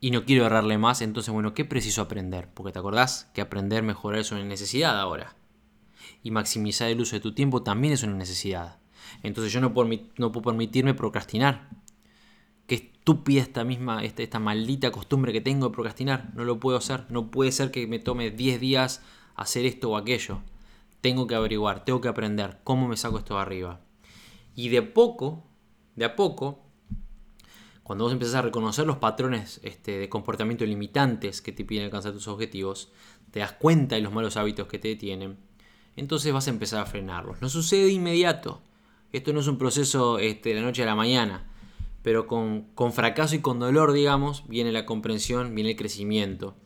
y no quiero errarle más, entonces, bueno, ¿qué preciso aprender? Porque te acordás que aprender, mejorar es una necesidad ahora. Y maximizar el uso de tu tiempo también es una necesidad. Entonces yo no puedo, no puedo permitirme procrastinar estúpida esta misma, esta, esta maldita costumbre que tengo de procrastinar. No lo puedo hacer. No puede ser que me tome 10 días hacer esto o aquello. Tengo que averiguar, tengo que aprender cómo me saco esto de arriba. Y de poco, de a poco, cuando vos empezás a reconocer los patrones este, de comportamiento limitantes que te piden alcanzar tus objetivos, te das cuenta de los malos hábitos que te detienen, entonces vas a empezar a frenarlos. No sucede de inmediato. Esto no es un proceso este, de la noche a la mañana pero con, fracaso y con dolor, digamos, viene la comprensión, viene el crecimiento.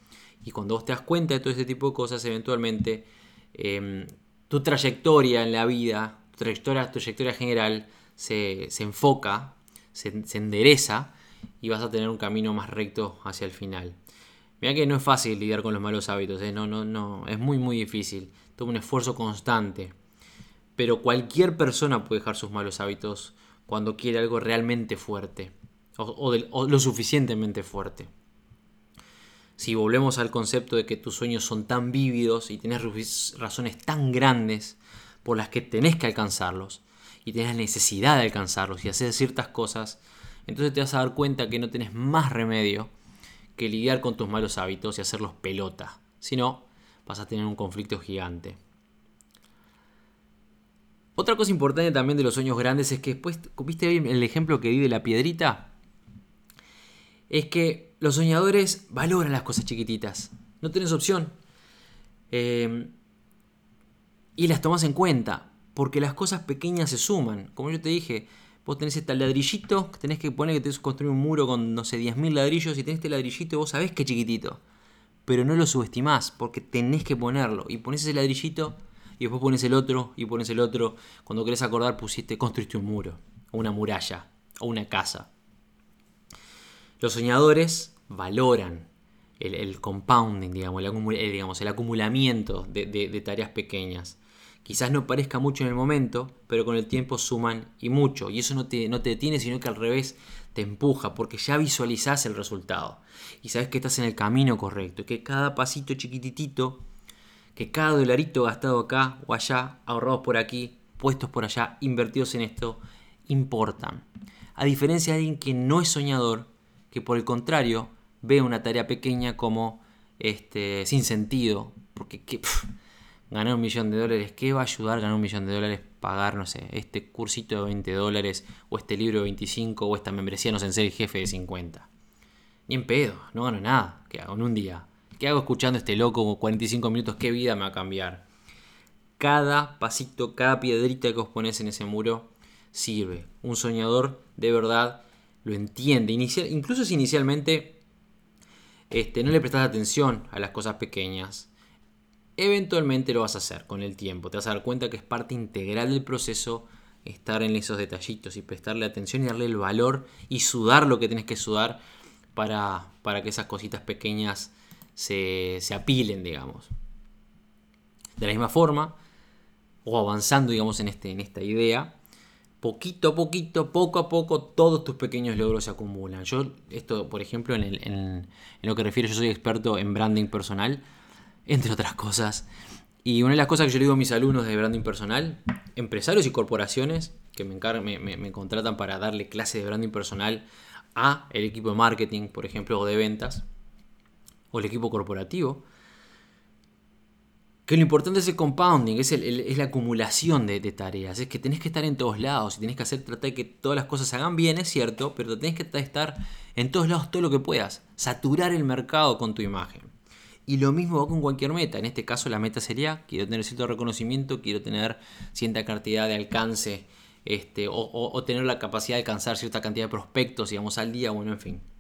Y cuando vos te das cuenta de todo este tipo de cosas, eventualmente em, tu trayectoria en la vida, tu trayectoria, general, se, enfoca, se, endereza y vas a tener un camino más recto hacia el final. Mira que no es fácil lidiar con los malos hábitos, ¿eh? no, no, no, es muy muy difícil, toma un esfuerzo constante. Pero cualquier persona puede dejar sus malos hábitos cuando quiere algo realmente fuerte o, lo suficientemente fuerte. Si volvemos al concepto de que tus sueños son tan vívidos y tienes razones tan grandes por las que tenés que alcanzarlos y tenés necesidad de alcanzarlos y hacer ciertas cosas, entonces te vas a dar cuenta que no tenés más remedio que lidiar con tus malos hábitos y hacerlos pelota. Si no, vas a tener un conflicto gigante. Otra cosa importante también de los sueños grandes es que después, ¿viste el ejemplo que di de la piedrita? Es que los soñadores valoran las cosas chiquititas. No tienes opción. Eh, y las tomas en cuenta. Porque las cosas pequeñas se suman. Como yo te dije, vos tenés este ladrillito, tenés que poner que tenés que construir un muro con, no sé, 10.000 ladrillos y tenés este ladrillito y vos sabés que es chiquitito. Pero no lo subestimás porque tenés que ponerlo. Y pones ese ladrillito y después pones el otro y pones el otro. Cuando querés acordar pusiste, construiste un muro, o una muralla, o una casa. Los soñadores valoran el, compounding, digamos el, eh, acumulamiento de, tareas pequeñas. Quizás no parezca mucho en el momento, pero con el tiempo suman y mucho. Y eso no te, no te detiene, sino que al revés te empuja, porque ya visualizás el resultado. Y sabes que estás en el camino correcto, que cada pasito chiquititito, que cada dolarito gastado acá o allá, ahorrados por aquí, puestos por allá, invertidos en esto, importan. A diferencia de alguien que no es soñador, que por el contrario ve una tarea pequeña como este, sin sentido, porque ganar un millón de dólares, ¿qué va a ayudar ganar un millón de dólares? Pagar, no sé, este cursito de 20 dólares, o este libro de 25, o esta membresía, no sé, en ser el jefe de 50. Ni en pedo, no gano nada. ¿Qué hago en un día? ¿Qué hago escuchando a este loco 45 minutos? ¿Qué vida me va a cambiar? Cada pasito, cada piedrita que os pones en ese muro sirve. Un soñador de verdad lo entiende. incluso si inicialmente este, no le prestas atención a las cosas pequeñas, eventualmente lo vas a hacer con el tiempo. Te vas a dar cuenta que es parte integral del proceso estar en esos detallitos y prestarle atención y darle el valor y sudar lo que tienes que sudar para, para que esas cositas pequeñas se, se apilen, digamos. De la misma forma, o avanzando, digamos, en, este, en esta idea, poquito a poquito, poco a poco, todos tus pequeños logros se acumulan. Yo, esto, por ejemplo, en, lo que refiero, yo soy experto en branding personal, entre otras cosas. Y una de las cosas que yo le digo a mis alumnos de branding personal, empresarios y corporaciones que me, me, me contratan para darle clase de branding personal a el equipo de marketing, por ejemplo, o de ventas, o el equipo corporativo, que lo importante es el compounding, es, la acumulación de, tareas, es que tenés que estar en todos lados y tenés que hacer, tratar de que todas las cosas se hagan bien, es cierto, pero tenés que estar en todos lados todo lo que puedas, saturar el mercado con tu imagen. Y lo mismo va con cualquier meta, en este caso la meta sería, quiero tener cierto reconocimiento, quiero tener cierta cantidad de alcance, este, o, o tener la capacidad de alcanzar cierta cantidad de prospectos, digamos, al día, bueno, en fin.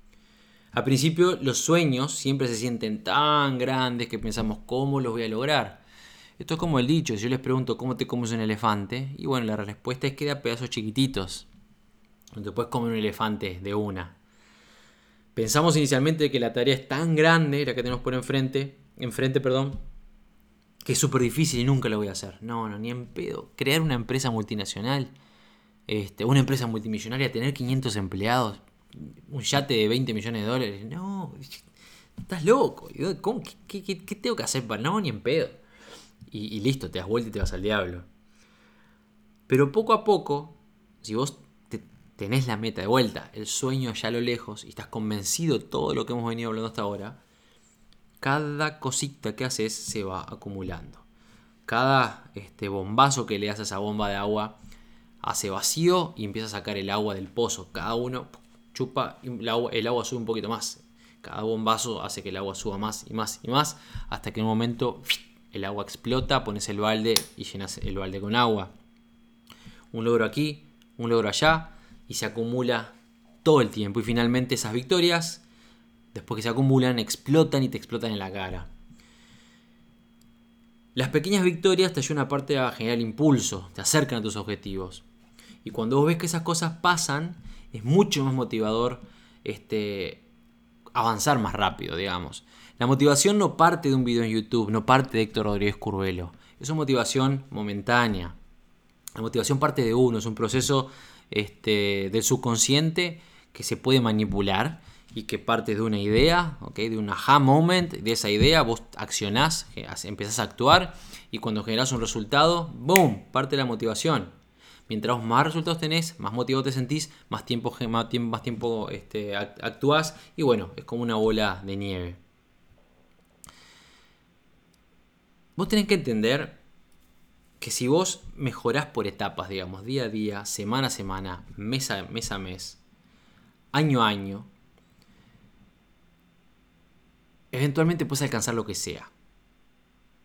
Al principio los sueños siempre se sienten tan grandes que pensamos cómo los voy a lograr. Esto es como el dicho, si yo les pregunto cómo te comes un elefante, y bueno, la respuesta es que da pedazos chiquititos. No puedes comer un elefante de una. Pensamos inicialmente que la tarea es tan grande, la que tenemos por enfrente, enfrente, perdón, que es súper difícil y nunca lo voy a hacer. No, no, ni en pedo. Crear una empresa multinacional, este, una empresa multimillonaria, tener 500 empleados, un yate de 20 millones de dólares. No, estás loco. ¿Qué, tengo que hacer para no? Ni en pedo. Y, listo, te das vuelta y te vas al diablo. Pero poco a poco, si vos tenés la meta de vuelta, el sueño ya a lo lejos, y estás convencido de todo lo que hemos venido hablando hasta ahora, cada cosita que haces se va acumulando. Cada este, bombazo que le das a esa bomba de agua hace vacío y empieza a sacar el agua del pozo. Cada uno chupa, el agua, el agua sube un poquito más. Cada bombazo hace que el agua suba más y más y más, hasta que en un momento el agua explota, pones el balde y llenas el balde con agua. Un logro aquí, un logro allá, y se acumula todo el tiempo. Y finalmente esas victorias, después que se acumulan, explotan y te explotan en la cara. Las pequeñas victorias te ayudan aparte a generar impulso, te acercan a tus objetivos. Y cuando vos ves que esas cosas pasan, es mucho más motivador este, avanzar más rápido, digamos. La motivación no parte de un video en YouTube, no parte de Héctor Rodríguez Curvelo. Es una motivación momentánea. La motivación parte de uno, es un proceso este, del subconsciente que se puede manipular y que parte de una idea, de un aha moment, de esa idea vos accionás, empezás a actuar y cuando generás un resultado, ¡boom!, parte de la motivación. Mientras más resultados tenés, más motivado te sentís, más tiempo, más tiempo, más tiempo este, actúas y bueno, es como una bola de nieve. Vos tenés que entender que si vos mejorás por etapas, digamos, día a día, semana a semana, mes a mes, a mes año a año, eventualmente puedes alcanzar lo que sea.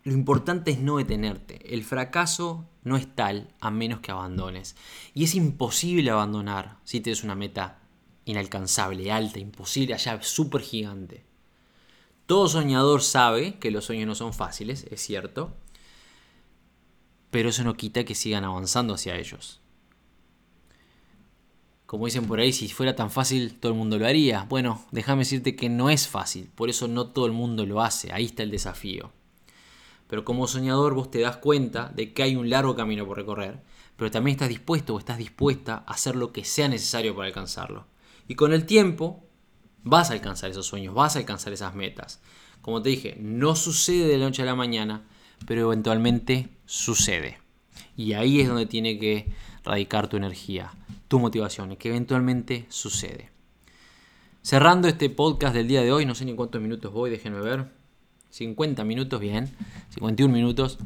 Lo importante es no detenerte. El fracaso no es tal a menos que abandones. Y es imposible abandonar si tienes una meta inalcanzable, alta, imposible, allá súper gigante. Todo soñador sabe que los sueños no son fáciles, es cierto, pero eso no quita que sigan avanzando hacia ellos. Como dicen por ahí, si fuera tan fácil todo el mundo lo haría. Bueno, déjame decirte que no es fácil, por eso no todo el mundo lo hace, ahí está el desafío. Pero como soñador vos te das cuenta de que hay un largo camino por recorrer, pero también estás dispuesto o estás dispuesta a hacer lo que sea necesario para alcanzarlo. Y con el tiempo vas a alcanzar esos sueños, vas a alcanzar esas metas. Como te dije, no sucede de la noche a la mañana, pero eventualmente sucede. Y ahí es donde tiene que radicar tu energía, tu motivación, que eventualmente sucede. Cerrando este podcast del día de hoy, no sé ni cuántos minutos voy, déjenme ver. 50 minutos, bien. 51 minutos.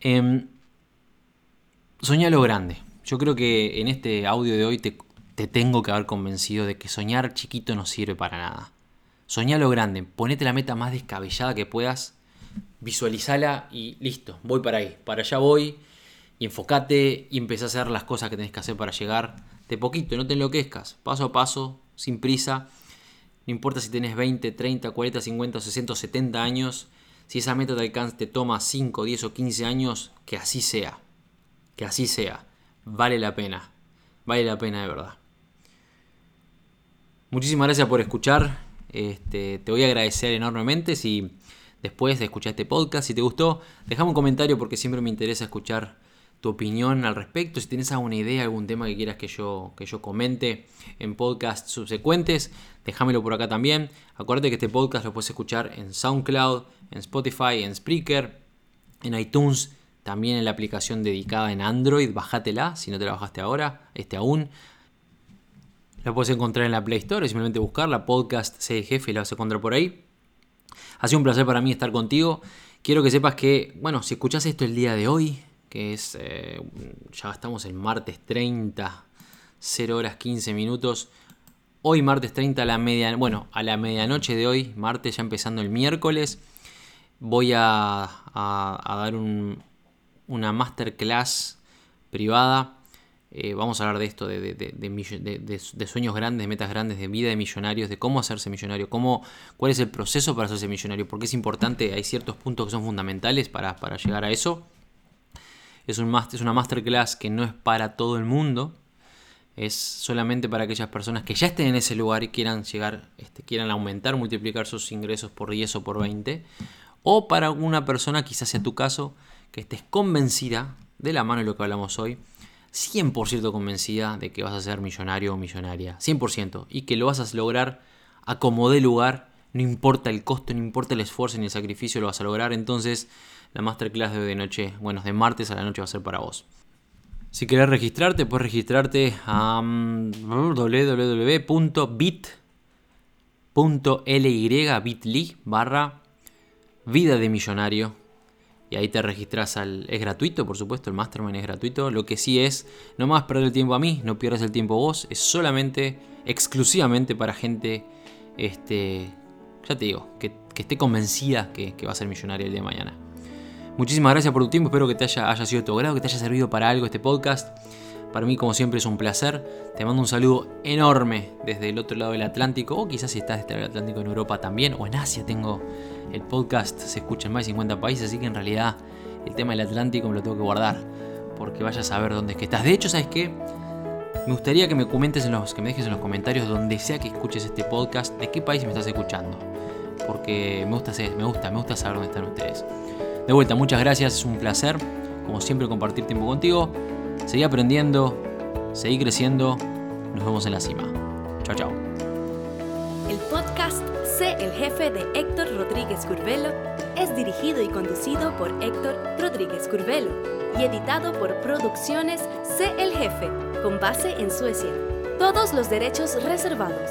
Eh, soñá lo grande. Yo creo que en este audio de hoy te, te tengo que haber convencido de que soñar chiquito no sirve para nada. Soñá lo grande, ponete la meta más descabellada que puedas, visualizala y listo, voy para ahí, para allá voy y enfócate y empecé a hacer las cosas que tenés que hacer para llegar de poquito, no te enloquezcas, paso a paso, sin prisa no importa si tenés 20, 30, 40, 50, 60, 70 años. Si esa meta de alcance te toma 5, 10 o 15 años, que así sea. Que así sea. Vale la pena. Vale la pena de verdad. Muchísimas gracias por escuchar. Este, te voy a agradecer enormemente si después de escuchar este podcast, si te gustó, déjame un comentario porque siempre me interesa escuchar tu opinión al respecto. Si tienes alguna idea, algún tema que quieras que yo, que yo comente en podcasts subsecuentes, déjamelo por acá también. Acuérdate que este podcast lo puedes escuchar en SoundCloud, en Spotify, en Spreaker, en iTunes, también en la aplicación dedicada en Android. Bájatela si no te la bajaste ahora, este aún. La puedes encontrar en la Play Store, simplemente buscarla, podcast C Jefe, y la vas a encontrar por ahí. Ha sido un placer para mí estar contigo. Quiero que sepas que, bueno, si escuchas esto el día de hoy, es, eh, ya estamos en martes 30, 0 horas 15 minutos. Hoy martes 30 a la media, bueno, a la medianoche de hoy, martes ya empezando el miércoles, voy a, dar una masterclass privada. Eh, vamos a hablar de esto, de, sueños grandes, de metas grandes, de vida de millonarios, de cómo hacerse millonario, cómo, cuál es el proceso para hacerse millonario, porque es importante, hay ciertos puntos que son fundamentales para, para llegar a eso. Es, un es una masterclass que no es para todo el mundo. Es solamente para aquellas personas que ya estén en ese lugar y quieran llegar, este, quieran aumentar, multiplicar sus ingresos por 10 o por 20. O para una persona, quizás sea tu caso, que estés convencida, de la mano de lo que hablamos hoy, 100% convencida de que vas a ser millonario o millonaria. 100%. Y que lo vas a lograr a como lugar. No importa el costo, no importa el esfuerzo ni el sacrificio, lo vas a lograr. Entonces, la masterclass de hoy de noche, bueno, de martes a la noche va a ser para vos. Si querés registrarte, puedes registrarte a um, www.bit.ly bit.ly barra vida de millonario. Y ahí te registras al... Es gratuito, por supuesto, el Mastermind es gratuito. Lo que sí es, no más perder el tiempo a mí, no pierdas el tiempo vos. Es solamente, exclusivamente para gente, este, ya te digo, que, esté convencida que, va a ser millonaria el día de mañana. Muchísimas gracias por tu tiempo, espero que te haya, sido de tu que te haya servido para algo este podcast. Para mí, como siempre, es un placer. Te mando un saludo enorme desde el otro lado del Atlántico, o quizás si estás desde el Atlántico en Europa también, o en Asia. Tengo el podcast, se escucha en más de 50 países, así que en realidad el tema del Atlántico me lo tengo que guardar, porque vayas a saber dónde es que estás. De hecho, ¿sabes qué? Me gustaría que me comentes en los, que me dejes en los comentarios donde sea que escuches este podcast, de qué país me estás escuchando. Porque me gusta, me gusta, me gusta saber dónde están ustedes. De vuelta, muchas gracias, es un placer, como siempre, compartir tiempo contigo. Seguí aprendiendo, seguí creciendo, nos vemos en la cima. Chao, chao. El podcast Sé el jefe de Héctor Rodríguez Curvelo es dirigido y conducido por Héctor Rodríguez Curvelo y editado por Producciones Sé el jefe, con base en Suecia. Todos los derechos reservados.